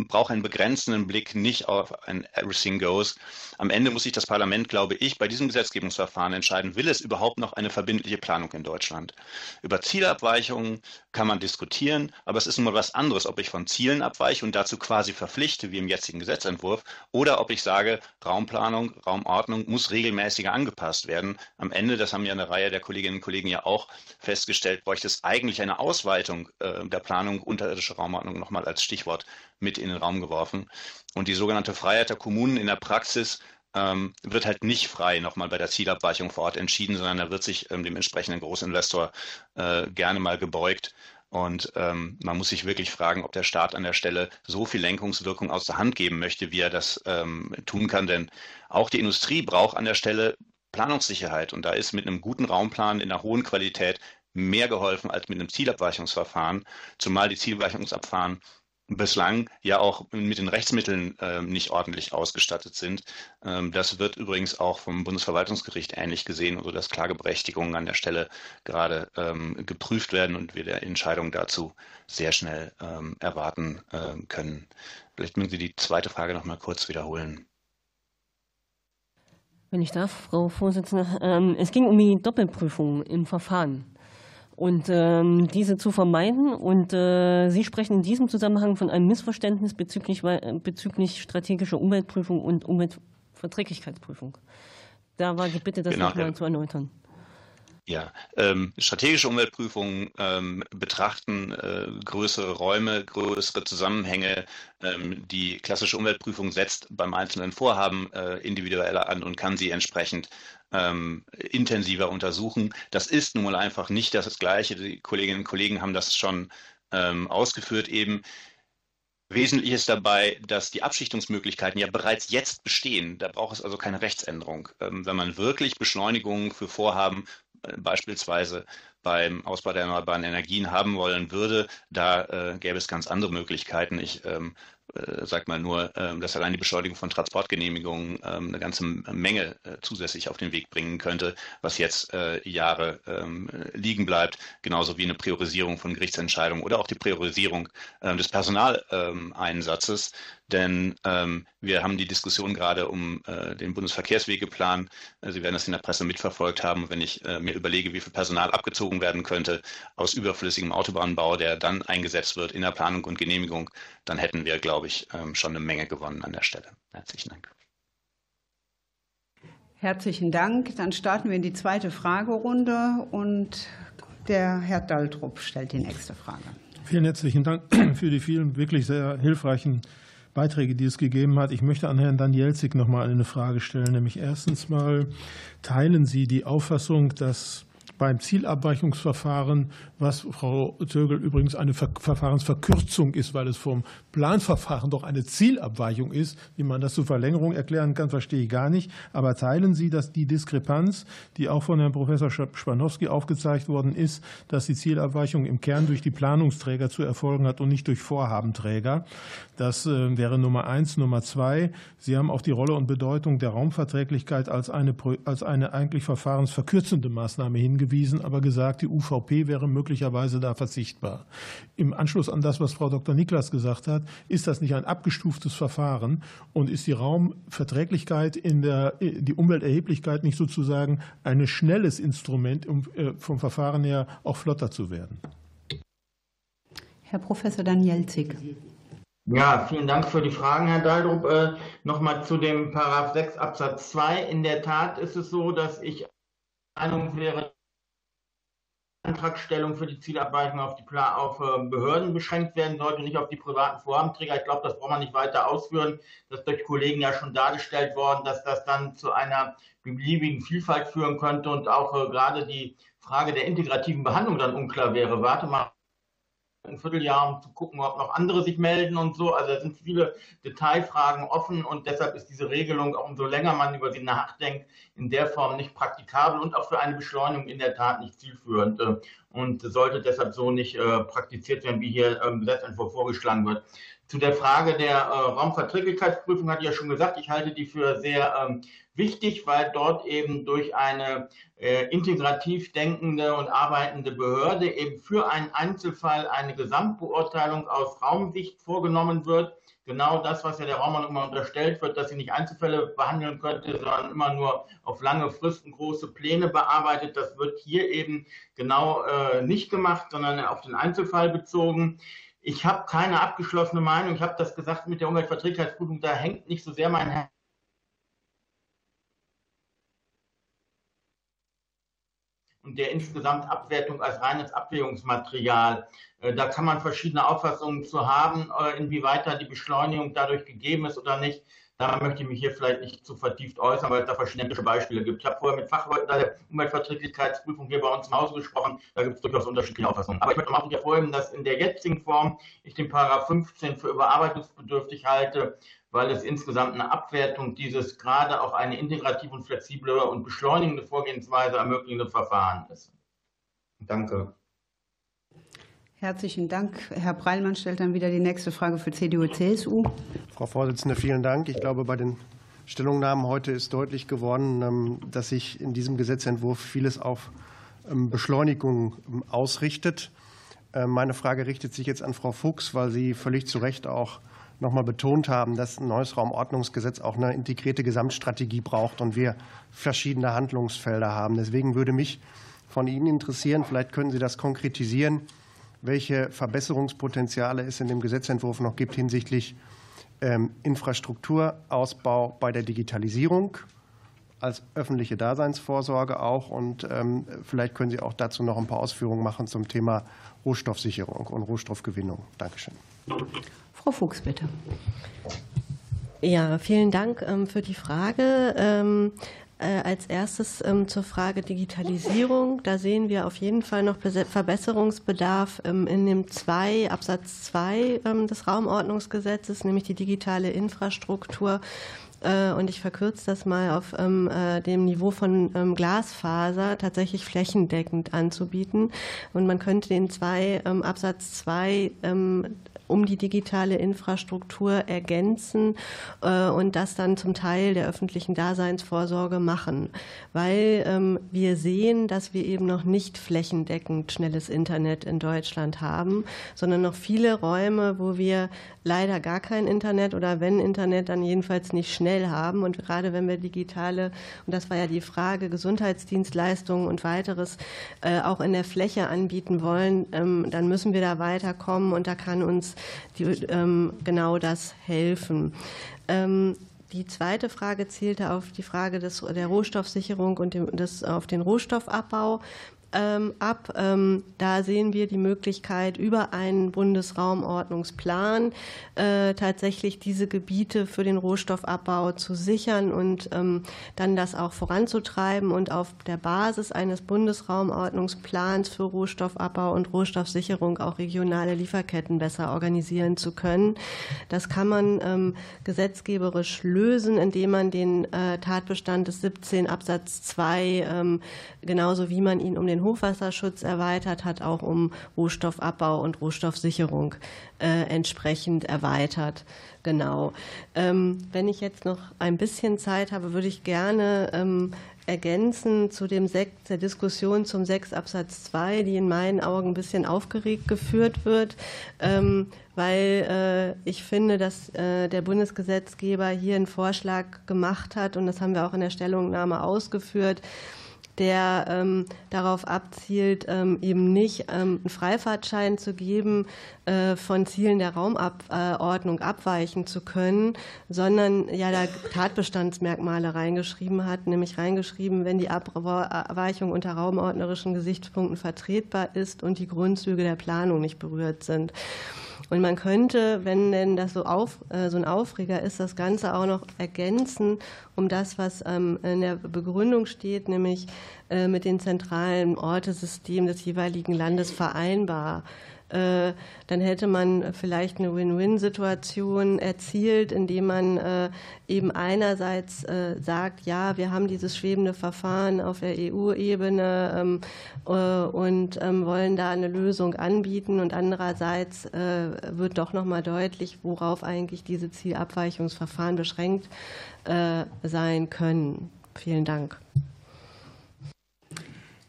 braucht einen begrenzenden Blick, nicht auf ein Everything Goes. Am Ende muss sich das Parlament, glaube ich, bei diesem Gesetzgebungsverfahren entscheiden, will es überhaupt noch eine verbindliche Planung in Deutschland? Über Zielabweichungen kann man diskutieren, aber es ist nun mal was anderes, ob ich von Zielen abweiche und dazu quasi verpflichte, wie im jetzigen Gesetzentwurf, oder ob ich sage, Raumplanung, Raumordnung muss regelmäßiger angepasst werden. Am Ende, das haben ja eine Reihe der Kolleginnen und Kollegen ja auch festgestellt, bräuchte es eigentlich eine Ausweitung äh, der Planung unterirdische Raumordnung nochmal als Stichwort mit in den Raum geworfen. Und die sogenannte Freiheit der Kommunen in der Praxis ähm, wird halt nicht frei nochmal bei der Zielabweichung vor Ort entschieden, sondern da wird sich ähm, dem entsprechenden Großinvestor äh, gerne mal gebeugt. Und ähm, man muss sich wirklich fragen, ob der Staat an der Stelle so viel Lenkungswirkung aus der Hand geben möchte, wie er das ähm, tun kann. Denn auch die Industrie braucht an der Stelle Planungssicherheit. Und da ist mit einem guten Raumplan in einer hohen Qualität mehr geholfen als mit einem Zielabweichungsverfahren, zumal die Zielabweichungsabfahren bislang ja auch mit den Rechtsmitteln äh, nicht ordentlich ausgestattet sind. Ähm, das wird übrigens auch vom Bundesverwaltungsgericht ähnlich gesehen, also dass Klageberechtigungen an der Stelle gerade ähm, geprüft werden und wir der Entscheidung dazu sehr schnell ähm, erwarten äh, können. Vielleicht mögen Sie die zweite Frage noch mal kurz wiederholen. Wenn ich darf, Frau Vorsitzende, ähm, es ging um die Doppelprüfung im Verfahren und ähm, diese zu vermeiden. Und äh, Sie sprechen in diesem Zusammenhang von einem Missverständnis bezüglich, bezüglich strategischer Umweltprüfung und Umweltverträglichkeitsprüfung. Da war die Bitte, das genau. nochmal zu erläutern. Ja, ähm, strategische Umweltprüfungen ähm, betrachten äh, größere Räume, größere Zusammenhänge. Ähm, die klassische Umweltprüfung setzt beim einzelnen Vorhaben äh, individueller an und kann sie entsprechend ähm, intensiver untersuchen. Das ist nun mal einfach nicht das Gleiche. Die Kolleginnen und Kollegen haben das schon ähm, ausgeführt eben. Wesentlich ist dabei, dass die Abschichtungsmöglichkeiten ja bereits jetzt bestehen. Da braucht es also keine Rechtsänderung. Ähm, wenn man wirklich Beschleunigungen für Vorhaben beispielsweise beim Ausbau der erneuerbaren Energien haben wollen würde, da äh, gäbe es ganz andere Möglichkeiten. Ich ähm, äh, sag mal nur, äh, dass allein die Beschleunigung von Transportgenehmigungen äh, eine ganze Menge äh, zusätzlich auf den Weg bringen könnte, was jetzt äh, Jahre ähm, liegen bleibt, genauso wie eine Priorisierung von Gerichtsentscheidungen oder auch die Priorisierung äh, des Personaleinsatzes. Denn ähm, wir haben die Diskussion gerade um den Bundesverkehrswegeplan. Sie werden das in der Presse mitverfolgt haben. Wenn ich mir überlege, wie viel Personal abgezogen werden könnte aus überflüssigem Autobahnbau, der dann eingesetzt wird in der Planung und Genehmigung, dann hätten wir, glaube glaube ich, ähm, schon eine Menge gewonnen an der Stelle. Herzlichen Dank. Herzlichen Dank. Dann starten wir in die zweite Fragerunde und der Herr Daltrup stellt die nächste Frage. Vielen herzlichen Dank für die vielen wirklich sehr hilfreichen Beiträge, die es gegeben hat. Ich möchte an Herrn Danielzig noch mal eine Frage stellen, nämlich erstens mal teilen Sie die Auffassung, dass beim Zielabweichungsverfahren, was Frau Zögel übrigens eine Verfahrensverkürzung ist, weil es vom Planverfahren doch eine Zielabweichung ist. Wie man das zur Verlängerung erklären kann, verstehe ich gar nicht. Aber teilen Sie, dass die Diskrepanz, die auch von Herrn Professor Spanowski aufgezeigt worden ist, dass die Zielabweichung im Kern durch die Planungsträger zu erfolgen hat und nicht durch Vorhabenträger? Das äh, wäre Nummer eins. Nummer zwei, Sie haben auf die Rolle und Bedeutung der Raumverträglichkeit als eine, als eine eigentlich verfahrensverkürzende Maßnahme hingewiesen aber gesagt, die UVP wäre möglicherweise da verzichtbar. Im Anschluss an das, was Frau Dr. Niklas gesagt hat, ist das nicht ein abgestuftes Verfahren und ist die Raumverträglichkeit in der, die Umwelterheblichkeit nicht sozusagen ein schnelles Instrument, um äh, vom Verfahren her auch flotter zu werden? Herr Professor Danielzig. Ja, vielen Dank für die Fragen, Herr Daldrup. Äh, Nochmal zu dem Paragraph 6 Absatz 2. In der Tat ist es so, dass ich Meinung wäre, Antragstellung für die Zielabweichung auf, die, auf ähm, Behörden beschränkt werden sollte, nicht auf die privaten Vorhabenträger. Ich glaube, das braucht man nicht weiter ausführen. Das ist durch Kollegen ja schon dargestellt worden, dass das dann zu einer beliebigen Vielfalt führen könnte und auch äh, gerade die Frage der integrativen Behandlung dann unklar wäre. Warte mal ein Vierteljahr, um zu gucken, ob noch andere sich melden und so. Also da sind viele Detailfragen offen und deshalb ist diese Regelung, umso länger man über sie nachdenkt, in der Form nicht praktikabel und auch für eine Beschleunigung in der Tat nicht zielführend äh, und sollte deshalb so nicht äh, praktiziert werden, wie hier im Gesetzentwurf vorgeschlagen wird. Zu der Frage der äh, Raumverträglichkeitsprüfung hatte ich ja schon gesagt, ich halte die für sehr ähm, wichtig, weil dort eben durch eine äh, integrativ denkende und arbeitende Behörde eben für einen Einzelfall eine Gesamtbeurteilung aus Raumsicht vorgenommen wird. Genau das, was ja der Raummann immer unterstellt wird, dass sie nicht Einzelfälle behandeln könnte, sondern immer nur auf lange Fristen große Pläne bearbeitet. Das wird hier eben genau äh, nicht gemacht, sondern auf den Einzelfall bezogen. Ich habe keine abgeschlossene Meinung. Ich habe das gesagt mit der Umweltverträglichkeitsprüfung. Da hängt nicht so sehr mein Herz. und der insgesamt Abwertung als reines Abwägungsmaterial. Äh, da kann man verschiedene Auffassungen zu haben, äh, inwieweit da die Beschleunigung dadurch gegeben ist oder nicht. Da möchte ich mich hier vielleicht nicht zu vertieft äußern, weil es da verschiedene Beispiele gibt. Ich habe vorher mit Fachleuten der Umweltverträglichkeitsprüfung hier bei uns im Haus gesprochen. Da gibt es durchaus unterschiedliche Auffassungen. Aber ich möchte auch hervorheben, dass in der jetzigen Form ich den Paragraph 15 für überarbeitungsbedürftig halte, weil es insgesamt eine Abwertung dieses gerade auch eine integrative und flexible und beschleunigende Vorgehensweise ermöglichende Verfahren ist. Danke. Herzlichen Dank. Herr Breilmann stellt dann wieder die nächste Frage für CDU-CSU. Frau Vorsitzende, vielen Dank. Ich glaube, bei den Stellungnahmen heute ist deutlich geworden, ähm, dass sich in diesem Gesetzentwurf vieles auf ähm, Beschleunigung ähm, ausrichtet. Meine Frage richtet sich jetzt an Frau Fuchs, weil Sie völlig zu Recht auch noch mal betont haben, dass ein neues Raumordnungsgesetz auch eine integrierte Gesamtstrategie braucht und wir verschiedene Handlungsfelder haben. Deswegen würde mich von Ihnen interessieren, vielleicht können Sie das konkretisieren, welche Verbesserungspotenziale es in dem Gesetzentwurf noch gibt hinsichtlich ähm, Infrastrukturausbau bei der Digitalisierung, als öffentliche Daseinsvorsorge auch. Und ähm, vielleicht können Sie auch dazu noch ein paar Ausführungen machen zum Thema Rohstoffsicherung und Rohstoffgewinnung. Dankeschön. Frau Fuchs, bitte. Ja, vielen Dank ähm, für die Frage. Ähm, äh, als erstes ähm, zur Frage Digitalisierung. Da sehen wir auf jeden Fall noch Verbesserungsbedarf in dem 2, Absatz 2 des Raumordnungsgesetzes, nämlich die digitale Infrastruktur äh, und ich verkürze das mal auf ähm, äh, dem Niveau von ähm, Glasfaser tatsächlich flächendeckend anzubieten. Und man könnte den zwei ähm, Absatz 2 um die digitale Infrastruktur ergänzen äh, und das dann zum Teil der öffentlichen Daseinsvorsorge machen, weil ähm, wir sehen, dass wir eben noch nicht flächendeckend schnelles Internet in Deutschland haben, sondern noch viele Räume, wo wir leider gar kein Internet oder wenn Internet, dann jedenfalls nicht schnell haben. Und gerade wenn wir digitale, und das war ja die Frage, Gesundheitsdienstleistungen und weiteres äh, auch in der Fläche anbieten wollen, ähm, dann müssen wir da weiterkommen und da kann uns die, ähm, genau das helfen. Ähm, die zweite Frage zielte auf die Frage des, der Rohstoffsicherung und dem, des, auf den Rohstoffabbau. Ähm, ab. Ähm, da sehen wir die Möglichkeit, über einen Bundesraumordnungsplan äh, tatsächlich diese Gebiete für den Rohstoffabbau zu sichern und ähm, dann das auch voranzutreiben und auf der Basis eines Bundesraumordnungsplans für Rohstoffabbau und Rohstoffsicherung auch regionale Lieferketten besser organisieren zu können. Das kann man gesetzgeberisch lösen, indem man den äh, Tatbestand des 17 Absatz 2 genauso wie man ihn um den Hochwasserschutz erweitert hat, auch um Rohstoffabbau und Rohstoffsicherung äh, entsprechend erweitert. Genau. Ähm, wenn ich jetzt noch ein bisschen Zeit habe, würde ich gerne ähm, ergänzen zu dem Sekt, der Diskussion zum 6 Absatz 2, die in meinen Augen ein bisschen aufgeregt geführt wird, ähm, weil äh, ich finde, dass äh, der Bundesgesetzgeber hier einen Vorschlag gemacht hat, und das haben wir auch in der Stellungnahme ausgeführt, der ähm, darauf abzielt, ähm, eben nicht ähm, einen Freifahrtschein zu geben, äh, von Zielen der Raumordnung abweichen zu können, sondern ja da Tatbestandsmerkmale reingeschrieben hat, nämlich reingeschrieben, wenn die Abweichung unter raumordnerischen Gesichtspunkten vertretbar ist und die Grundzüge der Planung nicht berührt sind. Und man könnte, wenn denn das so, auf, äh, so ein Aufreger ist, das Ganze auch noch ergänzen um das, was ähm, in der Begründung steht, nämlich äh, mit den zentralen Ortesystemen des jeweiligen Landes vereinbar. Äh, dann hätte man vielleicht eine Win-Win-Situation erzielt, indem man äh, eben einerseits äh, sagt, ja, wir haben dieses schwebende Verfahren auf der EU-Ebene ähm, und ähm, wollen da eine Lösung anbieten und andererseits wird doch noch mal deutlich, worauf eigentlich diese Zielabweichungsverfahren beschränkt sein können. Vielen Dank.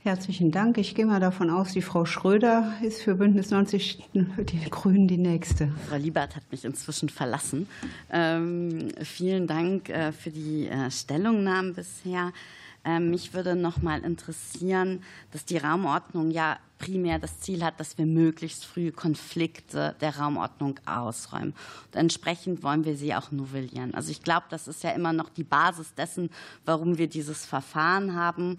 Herzlichen Dank. Ich gehe mal davon aus, die Frau Schröder ist für Bündnis 90 die Grünen die nächste. Frau Liebert hat mich inzwischen verlassen. Ähm, vielen Dank äh, für die äh, Stellungnahmen bisher. Ähm, mich würde noch mal interessieren, dass die Raumordnung ja primär das Ziel hat, dass wir möglichst früh Konflikte der Raumordnung ausräumen. Und entsprechend wollen wir sie auch novellieren. Also ich glaube, das ist ja immer noch die Basis dessen, warum wir dieses Verfahren haben.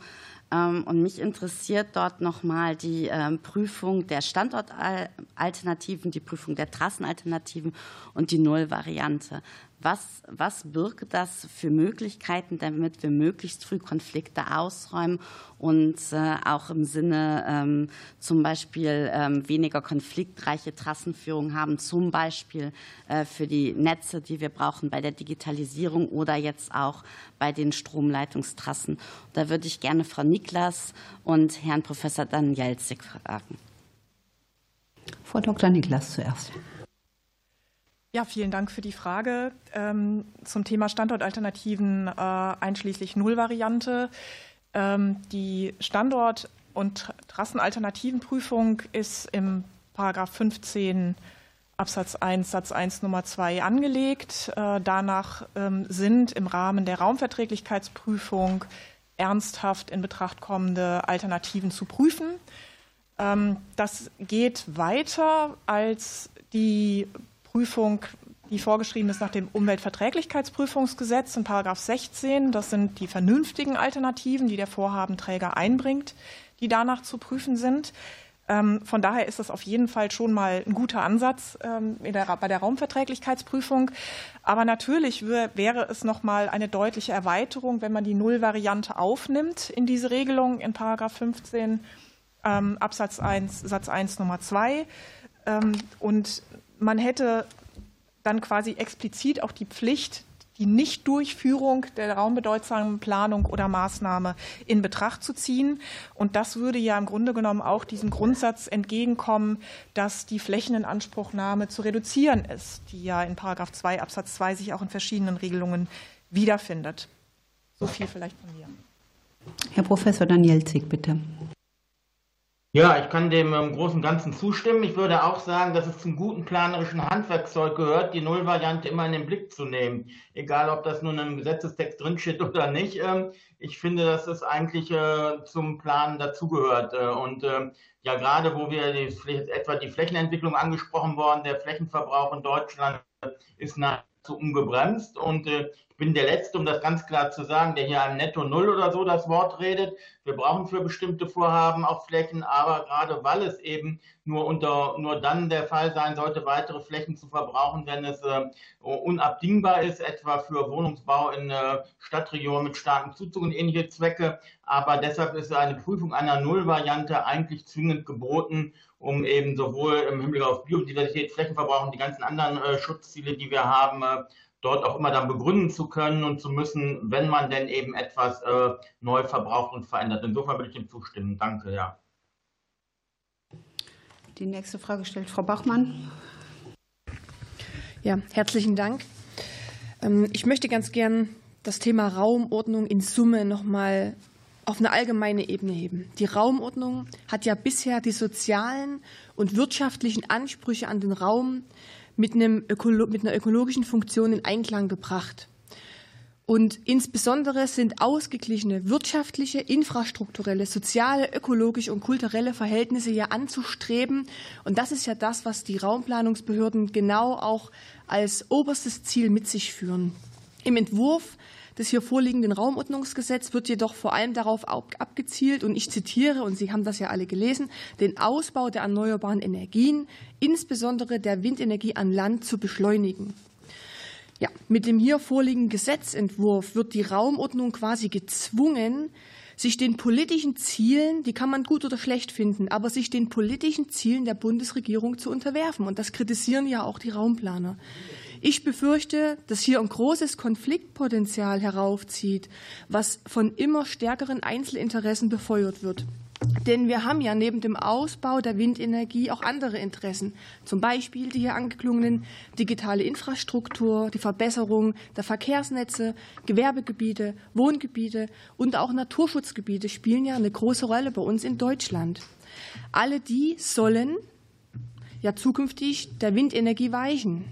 Ähm, und mich interessiert dort nochmal die ähm, Prüfung der Standortalternativen, die Prüfung der Trassenalternativen und die Nullvariante. Was, was birgt das für Möglichkeiten, damit wir möglichst früh Konflikte ausräumen und äh, auch im Sinne ähm, zum Beispiel ähm, weniger konfliktreiche Trassenführung haben, zum Beispiel äh, für die Netze, die wir brauchen bei der Digitalisierung oder jetzt auch bei den Stromleitungstrassen. Da würde ich gerne Frau Niklas und Herrn Professor Danielzig fragen. Frau Dr. Niklas zuerst. Ja, vielen Dank für die Frage ähm, zum Thema Standortalternativen äh, einschließlich Nullvariante. Ähm, die Standort- und Trassenalternativenprüfung ist im Paragraph 15 Absatz 1 Satz 1 Nummer 2 angelegt. Äh, danach ähm, sind im Rahmen der Raumverträglichkeitsprüfung ernsthaft in Betracht kommende Alternativen zu prüfen. Das geht weiter als die Prüfung die vorgeschrieben ist nach dem Umweltverträglichkeitsprüfungsgesetz in Paragraph 16. Das sind die vernünftigen Alternativen, die der Vorhabenträger einbringt, die danach zu prüfen sind. Ähm, von daher ist das auf jeden Fall schon mal ein guter Ansatz ähm, bei der Raumverträglichkeitsprüfung. Aber natürlich wäre es noch mal eine deutliche Erweiterung, wenn man die Nullvariante aufnimmt in diese Regelung in Paragraph 15 ähm, Absatz 1 Satz 1 Nummer 2 und man hätte dann quasi explizit auch die Pflicht, die Nichtdurchführung der raumbedeutsamen Planung oder Maßnahme in Betracht zu ziehen. Und das würde ja im Grunde genommen auch diesem Grundsatz entgegenkommen, dass die Flächeninanspruchnahme zu reduzieren ist, die ja in Paragraph 2 Absatz 2 sich auch in verschiedenen Regelungen wiederfindet. So viel vielleicht von mir. Herr Professor Danielzig, bitte. Ja, ich kann dem im Großen und Ganzen zustimmen. Ich würde auch sagen, dass es zum guten planerischen Handwerkszeug gehört, die Nullvariante immer in den Blick zu nehmen. Egal, ob das nun im Gesetzestext drinsteht oder nicht. Ähm, ich finde, dass es eigentlich äh, zum Planen dazugehört. Äh, und ähm, ja, gerade wo wir die, etwa die Flächenentwicklung angesprochen worden, der Flächenverbrauch in Deutschland ist nahezu ungebremst. Und äh, bin der Letzte, um das ganz klar zu sagen, der hier einem Netto Null oder so das Wort redet. Wir brauchen für bestimmte Vorhaben auch Flächen, aber gerade weil es eben nur unter, nur dann der Fall sein sollte, weitere Flächen zu verbrauchen, wenn es äh, unabdingbar ist, etwa für Wohnungsbau in äh, Stadtregionen mit starkem Zuzug und ähnliche Zwecke. Aber deshalb ist eine Prüfung einer Nullvariante eigentlich zwingend geboten, um eben sowohl im Hinblick auf Biodiversität, Flächenverbrauch und die ganzen anderen äh, Schutzziele, die wir haben, äh, dort auch immer dann begründen zu können und zu müssen, wenn man denn eben etwas äh, neu verbraucht und verändert. Insofern würde ich dem zustimmen. Danke, ja. Die nächste Frage stellt Frau Bachmann. Ja, herzlichen Dank. Ähm, ich möchte ganz gern das Thema Raumordnung in Summe noch mal auf eine allgemeine Ebene heben. Die Raumordnung hat ja bisher die sozialen und wirtschaftlichen Ansprüche an den Raum mit, einem Ökolo mit einer ökologischen Funktion in Einklang gebracht. Und insbesondere sind ausgeglichene wirtschaftliche, infrastrukturelle, soziale, ökologische und kulturelle Verhältnisse ja anzustreben. Und das ist ja das, was die Raumplanungsbehörden genau auch als oberstes Ziel mit sich führen. Im Entwurf des hier vorliegenden Raumordnungsgesetzes wird jedoch vor allem darauf abgezielt, und ich zitiere, und Sie haben das ja alle gelesen, den Ausbau der erneuerbaren Energien, insbesondere der Windenergie an Land, zu beschleunigen. Ja, mit dem hier vorliegenden Gesetzentwurf wird die Raumordnung quasi gezwungen, sich den politischen Zielen, die kann man gut oder schlecht finden, aber sich den politischen Zielen der Bundesregierung zu unterwerfen. Und das kritisieren ja auch die Raumplaner. Ich befürchte, dass hier ein großes Konfliktpotenzial heraufzieht, was von immer stärkeren Einzelinteressen befeuert wird. Denn wir haben ja neben dem Ausbau der Windenergie auch andere Interessen, zum Beispiel die hier angeklungenen digitale Infrastruktur, die Verbesserung der Verkehrsnetze, Gewerbegebiete, Wohngebiete und auch Naturschutzgebiete spielen ja eine große Rolle bei uns in Deutschland. Alle die sollen ja zukünftig der Windenergie weichen.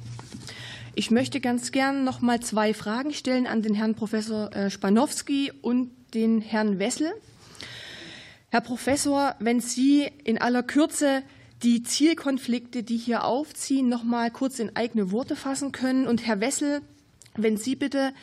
Ich möchte ganz gern noch mal zwei Fragen stellen an den Herrn Professor äh, Spanowski und den Herrn Wessel. Herr Professor, wenn Sie in aller Kürze die Zielkonflikte, die hier aufziehen, noch mal kurz in eigene Worte fassen können. Und Herr Wessel, wenn Sie bitte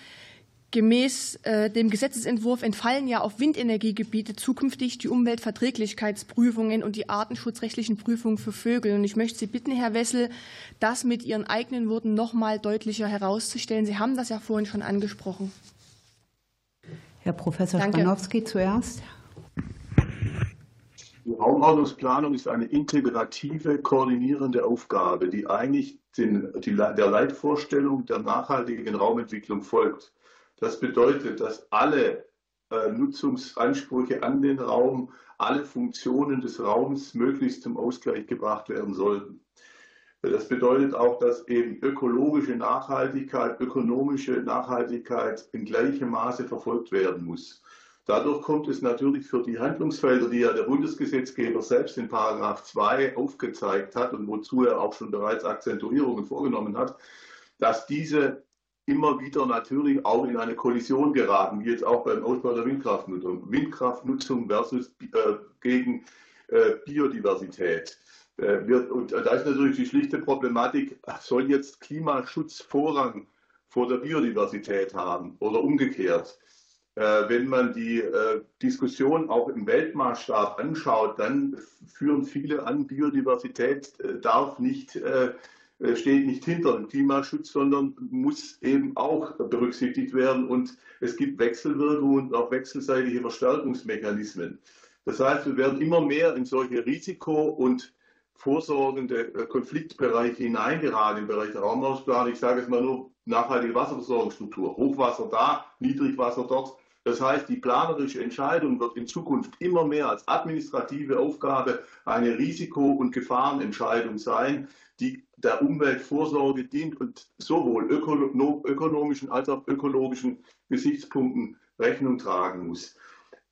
Gemäß äh, dem Gesetzesentwurf entfallen ja auf Windenergiegebiete zukünftig die Umweltverträglichkeitsprüfungen und die artenschutzrechtlichen Prüfungen für Vögel. Und ich möchte Sie bitten, Herr Wessel, das mit Ihren eigenen Worten noch mal deutlicher herauszustellen. Sie haben das ja vorhin schon angesprochen. Herr Professor Danke. Spanowski zuerst. Die Raumordnungsplanung ist eine integrative, koordinierende Aufgabe, die eigentlich den, die, der Leitvorstellung der nachhaltigen Raumentwicklung folgt. Das bedeutet, dass alle äh, Nutzungsansprüche an den Raum, alle Funktionen des Raums möglichst zum Ausgleich gebracht werden sollten. Das bedeutet auch, dass eben ökologische Nachhaltigkeit, ökonomische Nachhaltigkeit in gleichem Maße verfolgt werden muss. Dadurch kommt es natürlich für die Handlungsfelder, die ja der Bundesgesetzgeber selbst in Paragraph 2 aufgezeigt hat und wozu er auch schon bereits Akzentuierungen vorgenommen hat, dass diese immer wieder natürlich auch in eine Kollision geraten, wie jetzt auch beim Ausbau der Windkraftnutzung. Windkraftnutzung versus äh, gegen äh, Biodiversität. wird, und da ist natürlich die schlichte Problematik, soll jetzt Klimaschutz Vorrang vor der Biodiversität haben oder umgekehrt? Wenn man die Diskussion auch im Weltmaßstab anschaut, dann führen viele an, Biodiversität darf nicht äh, steht nicht hinter dem Klimaschutz, sondern muss eben auch berücksichtigt werden. Und es gibt Wechselwirkungen und auch wechselseitige Verstärkungsmechanismen. Das heißt, wir werden immer mehr in solche Risiko- und vorsorgende äh, Konfliktbereiche hineingeraten im Bereich der Raumausplanung. Ich sage es mal nur nachhaltige Wasserversorgungsstruktur. Hochwasser da, Niedrigwasser dort. Das heißt, die planerische Entscheidung wird in Zukunft immer mehr als administrative Aufgabe eine Risiko- und Gefahrenentscheidung sein, die der Umweltvorsorge dient und sowohl ökonomischen als auch ökologischen Gesichtspunkten Rechnung tragen muss.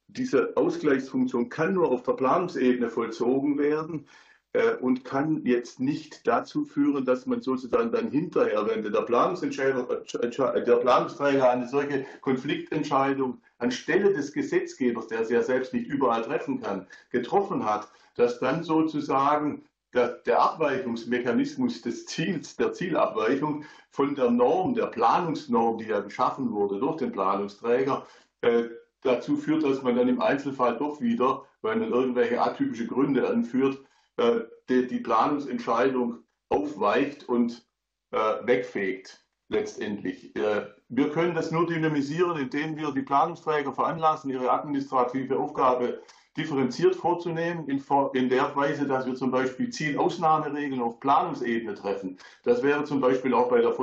Diese Ausgleichsfunktion kann nur auf der Planungsebene vollzogen werden äh, und kann jetzt nicht dazu führen, dass man sozusagen dann hinterher, wenn der Planungsentscheider, der Planungsträger eine solche Konfliktentscheidung anstelle des Gesetzgebers, der sie ja selbst nicht überall treffen kann, getroffen hat, dass dann sozusagen der, der Abweichungsmechanismus des Ziels, der Zielabweichung von der Norm, der Planungsnorm, die ja geschaffen wurde durch den Planungsträger, äh, dazu führt, dass man dann im Einzelfall doch wieder, weil man irgendwelche atypische Gründe anführt, äh, die, die, Planungsentscheidung aufweicht und äh, wegfegt letztendlich. Äh, wir können das nur dynamisieren, indem wir die Planungsträger veranlassen, ihre administrative Aufgabe differenziert vorzunehmen, in, in, der Weise, dass wir zum Beispiel Zielausnahmeregeln auf Planungsebene treffen. Das wäre zum Beispiel auch bei der,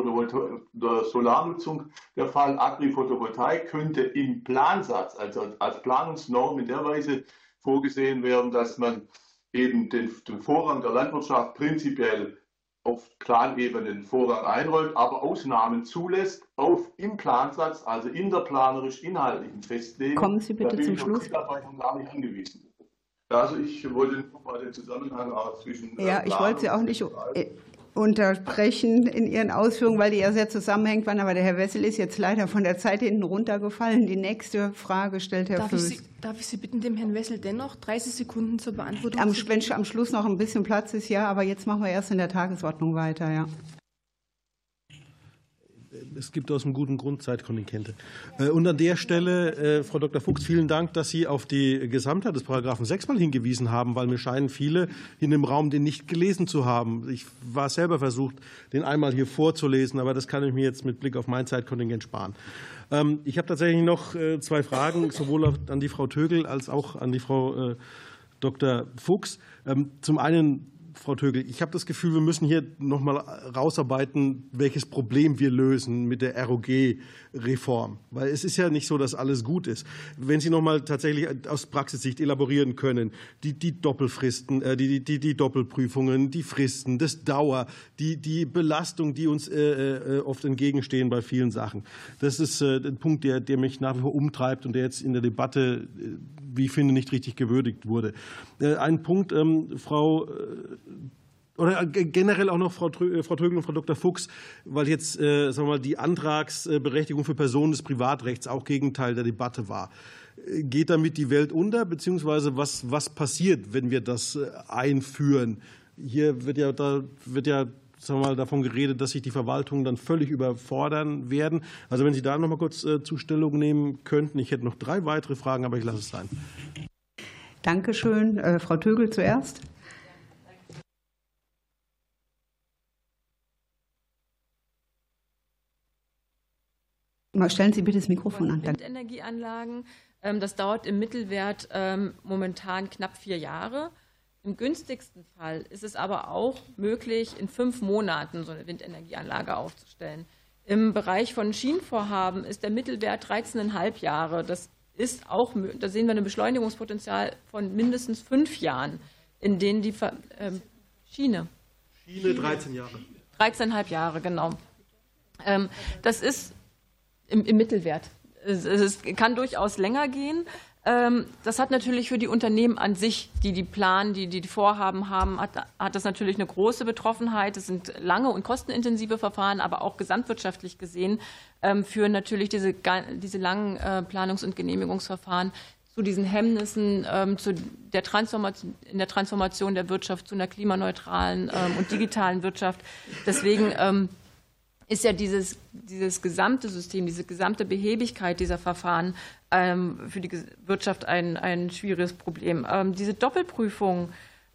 der Solarnutzung der Fall. Agri-Photovoltaik könnte im Plansatz, also als Planungsnorm in der Weise vorgesehen werden, dass man eben den, den Vorrang der Landwirtschaft prinzipiell auf Planebene Vorrang einräumt, aber Ausnahmen zulässt auf im Plansatz, also in der planerisch-inhaltlichen Festlegung. Kommen Sie bitte zum Schluss. gar nicht angewiesen. Also ich wollte nochmal den Zusammenhang zwischen. Ja, ich wollte Sie auch nicht unterbrechen in Ihren Ausführungen, weil die ja sehr zusammenhängt waren. Aber der Herr Wessel ist jetzt leider von der Zeit hinten runtergefallen. Die nächste Frage stellt Herr darf Föß. Ich Sie, darf ich Sie bitten, dem Herrn Wessel dennoch 30 Sekunden zur Beantwortung am, zu Wenn am Schluss noch ein bisschen Platz ist, ja. Aber jetzt machen wir erst in der Tagesordnung weiter, ja es gibt aus einem guten Grund Zeitkontingente. Äh, und an der Stelle, äh, Frau Dr. Fuchs, vielen Dank, dass Sie auf die Gesamtheit des Paragraphen 6 mal hingewiesen haben, weil mir scheinen viele in dem Raum den nicht gelesen zu haben. Ich war selber versucht, den einmal hier vorzulesen, aber das kann ich mir jetzt mit Blick auf mein Zeitkontingent sparen. Ähm, ich habe tatsächlich noch äh, zwei Fragen, sowohl an die Frau Tögel als auch an die Frau Dr. Fuchs. Ähm, zum einen Frau Tögel, ich habe das Gefühl, wir müssen hier noch mal rausarbeiten, welches Problem wir lösen mit der ROG-Reform. Weil es ist ja nicht so, dass alles gut ist. Wenn Sie noch mal tatsächlich aus Praxissicht elaborieren können, die, die Doppelfristen, äh, die, die, die Doppelprüfungen, die Fristen, das Dauer, die, die Belastung, die uns äh, äh, oft entgegenstehen bei vielen Sachen. Das ist ein Punkt, der, der mich nach wie vor umtreibt und der jetzt in der Debatte, wie ich finde, nicht richtig gewürdigt wurde. Ein Punkt, ähm, Frau oder generell auch noch Frau, Frau Trögel und Frau Dr. Fuchs, weil jetzt äh, sagen wir mal, die Antragsberechtigung für Personen des Privatrechts auch Gegenteil der Debatte war. Geht damit die Welt unter, beziehungsweise was, was passiert, wenn wir das äh, einführen? Hier wird ja, da wird ja sagen wir mal, davon geredet, dass sich die Verwaltungen dann völlig überfordern werden. Also wenn Sie da noch mal kurz äh, Zustellung nehmen könnten. Ich hätte noch drei weitere Fragen, aber ich lasse es sein. Dankeschön. Äh, Frau Tögel zuerst. Stellen Sie bitte das Mikrofon an. Windenergieanlagen, ähm, das dauert im Mittelwert ähm, momentan knapp vier Jahre. Im günstigsten Fall ist es aber auch möglich, in fünf Monaten so eine Windenergieanlage aufzustellen. Im Bereich von Schienenvorhaben ist der Mittelwert 13,5 Jahre. Das ist auch, da sehen wir ein Beschleunigungspotenzial von mindestens fünf Jahren, in denen die ähm, Schiene. Schiene 13 Jahre. 13,5 Jahre, genau. das ist im, im Mittelwert. Es, es, kann durchaus länger gehen. Ähm, das hat natürlich für die Unternehmen an sich, die die planen, die die Vorhaben haben, hat, hat das natürlich eine große Betroffenheit. Es sind lange und kostenintensive Verfahren, aber auch gesamtwirtschaftlich gesehen ähm, führen natürlich diese, diese langen äh, Planungs- und Genehmigungsverfahren zu diesen Hemmnissen ähm, zu der Transformation, in der Transformation der Wirtschaft zu einer klimaneutralen und digitalen Wirtschaft. Deswegen ist ja dieses, dieses gesamte System, diese gesamte Behebigkeit dieser Verfahren ähm, für die Wirtschaft ein, ein schwieriges Problem. Ähm, diese Doppelprüfung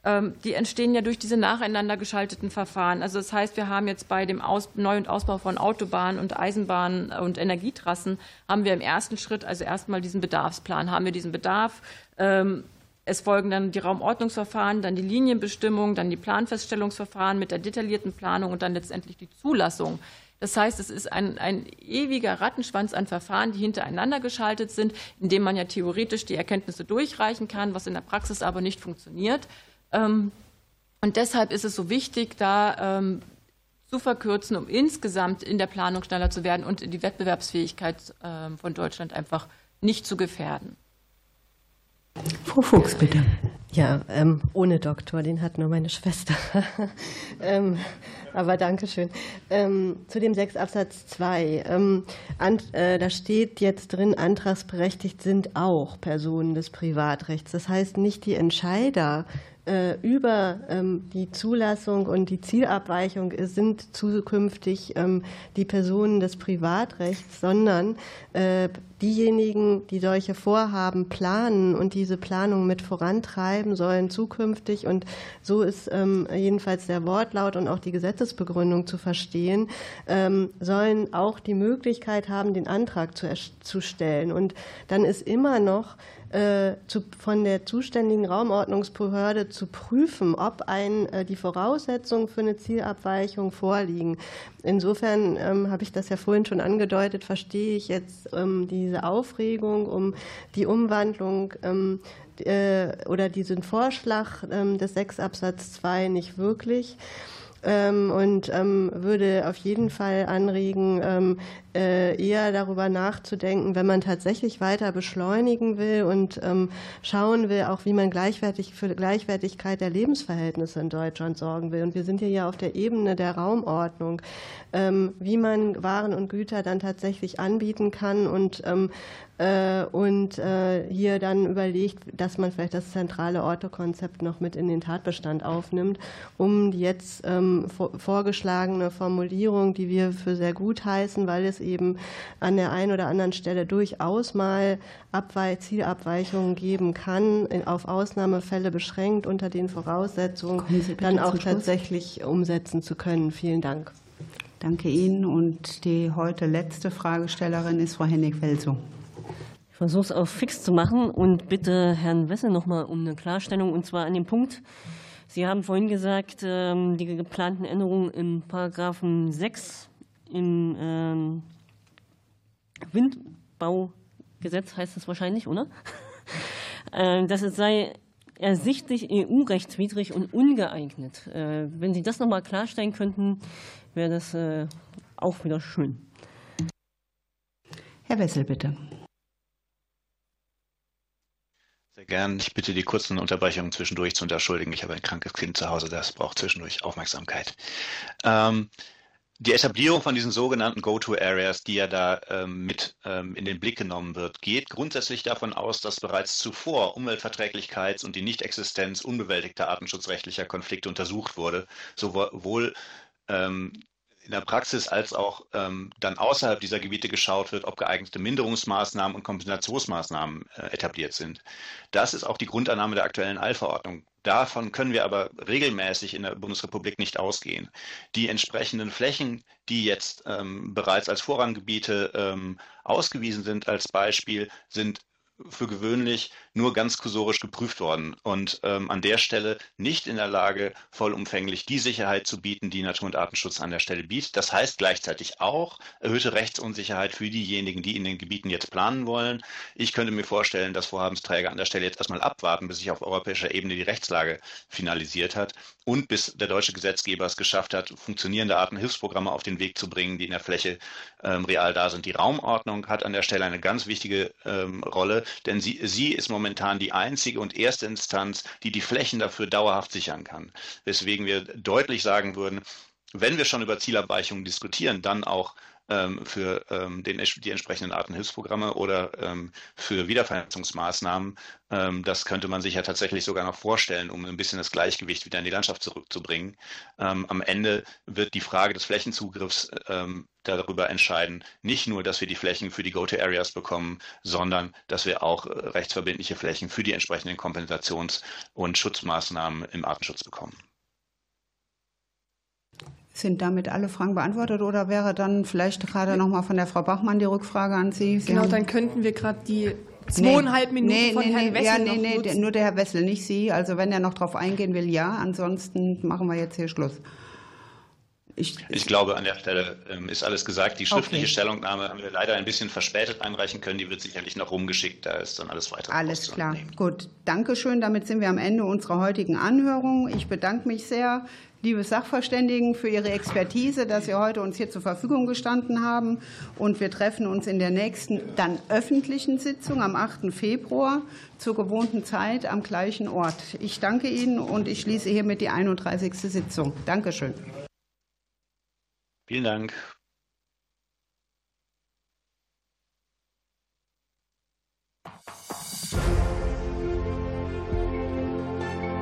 ähm, die entstehen ja durch diese nacheinander geschalteten Verfahren. Also das heißt, wir haben jetzt bei dem Aus Neu- und Ausbau von Autobahnen und Eisenbahnen und Energietrassen haben wir im ersten Schritt also erstmal diesen Bedarfsplan. Haben wir diesen Bedarf? Ähm, es folgen dann die Raumordnungsverfahren, dann die Linienbestimmung, dann die Planfeststellungsverfahren mit der detaillierten Planung und dann letztendlich die Zulassung. Das heißt, es ist ein, ein ewiger Rattenschwanz an Verfahren, die hintereinander geschaltet sind, in dem man ja theoretisch die Erkenntnisse durchreichen kann, was in der Praxis aber nicht funktioniert. Ähm, und deshalb ist es so wichtig, da ähm, zu verkürzen, um insgesamt in der Planung schneller zu werden und die Wettbewerbsfähigkeit ähm, von Deutschland einfach nicht zu gefährden. Frau Fuchs, bitte. Ja, ähm, ohne Doktor, den hat nur meine Schwester. ähm, aber danke schön. Ähm, zu dem 6 Absatz 2. Ähm, äh, da steht jetzt drin, antragsberechtigt sind auch Personen des Privatrechts. Das heißt, nicht die Entscheider über ähm, die Zulassung und die Zielabweichung sind zukünftig ähm, die Personen des Privatrechts, sondern äh, diejenigen, die solche Vorhaben planen und diese Planung mit vorantreiben, sollen zukünftig, und so ist ähm, jedenfalls der Wortlaut und auch die Gesetzesbegründung zu verstehen, sollen auch die Möglichkeit haben, den Antrag zu, zu stellen. Und dann ist immer noch äh, zu, von der zuständigen Raumordnungsbehörde zu prüfen, ob ein, äh, die Voraussetzungen für eine Zielabweichung vorliegen. Insofern ähm, habe ich das ja vorhin schon angedeutet, verstehe ich jetzt ähm, diese Aufregung um die Umwandlung ähm, äh, oder diesen Vorschlag ähm, des 6 Absatz 2 nicht wirklich. Ähm, und ähm, würde auf jeden Fall anregen, eher darüber nachzudenken, wenn man tatsächlich weiter beschleunigen will und schauen will, auch wie man gleichwertig für Gleichwertigkeit der Lebensverhältnisse in Deutschland sorgen will. Und wir sind hier ja auf der Ebene der Raumordnung, wie man Waren und Güter dann tatsächlich anbieten kann und äh, und äh, hier dann überlegt, dass man vielleicht das zentrale Ortekonzept noch mit in den Tatbestand aufnimmt, um die jetzt ähm, vorgeschlagene Formulierung, die wir für sehr gut heißen, weil es eben an der einen oder anderen Stelle durchaus mal Abweich Zielabweichungen geben kann, auf Ausnahmefälle beschränkt unter den Voraussetzungen, dann auch tatsächlich umsetzen zu können. Vielen Dank. Danke Ihnen. Und die heute letzte Fragestellerin ist Frau Hennig-Welsow. Ich versuche es auch fix zu machen und bitte Herrn Wessel noch mal um eine Klarstellung und zwar an dem Punkt. Sie haben vorhin gesagt, ähm, die geplanten Änderungen im Paragraphen 6 im ähm, Windbaugesetz heißt es wahrscheinlich, oder? Äh, dass es sei ersichtlich EU-rechtswidrig und ungeeignet. Äh, wenn Sie das noch mal klarstellen könnten, wäre das äh, auch wieder schön. Herr Wessel, bitte. Sehr gern. Ich bitte die kurzen Unterbrechungen zwischendurch zu entschuldigen. Ich habe ein krankes Kind zu Hause, das braucht zwischendurch Aufmerksamkeit. Ähm, die Etablierung von diesen sogenannten Go-To-Areas, die ja da ähm, mit ähm, in den Blick genommen wird, geht grundsätzlich davon aus, dass bereits zuvor Umweltverträglichkeits- und die Nichtexistenz unbewältigter artenschutzrechtlicher Konflikte untersucht wurde, sowohl ähm, in der Praxis als auch ähm, dann außerhalb dieser Gebiete geschaut wird, ob geeignete Minderungsmaßnahmen und Kompensationsmaßnahmen äh, etabliert sind. Das ist auch die Grundannahme der aktuellen Eilverordnung. Davon können wir aber regelmäßig in der Bundesrepublik nicht ausgehen. Die entsprechenden Flächen, die jetzt ähm, bereits als Vorranggebiete ähm, ausgewiesen sind als Beispiel, sind für gewöhnlich nur ganz kursorisch geprüft worden und ähm, an der Stelle nicht in der Lage, vollumfänglich die Sicherheit zu bieten, die Natur- und Artenschutz an der Stelle bietet. Das heißt gleichzeitig auch erhöhte Rechtsunsicherheit für diejenigen, die in den Gebieten jetzt planen wollen. Ich könnte mir vorstellen, dass Vorhabensträger an der Stelle jetzt erstmal abwarten, bis sich auf europäischer Ebene die Rechtslage finalisiert hat und bis der deutsche Gesetzgeber es geschafft hat, funktionierende Artenhilfsprogramme auf den Weg zu bringen, die in der Fläche ähm, real da sind. Die Raumordnung hat an der Stelle eine ganz wichtige ähm, Rolle, denn sie, sie ist momentan die einzige und erste Instanz, die die Flächen dafür dauerhaft sichern kann. Weswegen wir deutlich sagen würden, wenn wir schon über Zielabweichungen diskutieren, dann auch ähm, für ähm, den, die entsprechenden Artenhilfsprogramme oder ähm, für Wiedervernetzungsmaßnahmen. Ähm, das könnte man sich ja tatsächlich sogar noch vorstellen, um ein bisschen das Gleichgewicht wieder in die Landschaft zurückzubringen. Ähm, am Ende wird die Frage des Flächenzugriffs ähm, darüber entscheiden, nicht nur, dass wir die Flächen für die Go-to-Areas bekommen, sondern dass wir auch äh, rechtsverbindliche Flächen für die entsprechenden Kompensations- und Schutzmaßnahmen im Artenschutz bekommen. Sind damit alle Fragen beantwortet oder wäre dann vielleicht gerade noch mal von der Frau Bachmann die Rückfrage an Sie? Sie genau, dann könnten wir gerade die zweieinhalb nee, Minuten nee, von nee, Herrn Wessel ja, nee, nee, nutzen. nur der Herr Wessel, nicht Sie. Also wenn er noch darauf eingehen will, ja. Ansonsten machen wir jetzt hier Schluss. Ich, ich, glaube, an der Stelle ähm, ist alles gesagt. Die schriftliche okay. Stellungnahme haben wir leider ein bisschen verspätet einreichen können. Die wird sicherlich noch rumgeschickt. Da ist dann alles weitere. Alles klar. Gut. Dankeschön. Damit sind wir am Ende unserer heutigen Anhörung. Ich bedanke mich sehr liebe Sachverständigen, für Ihre Expertise, dass Sie heute uns hier zur Verfügung gestanden haben. Und wir treffen uns in der nächsten, dann öffentlichen Sitzung am 8. Februar zur gewohnten Zeit am gleichen Ort. Ich danke Ihnen und ich schließe hiermit die 31. Sitzung. Dankeschön. Vielen Dank.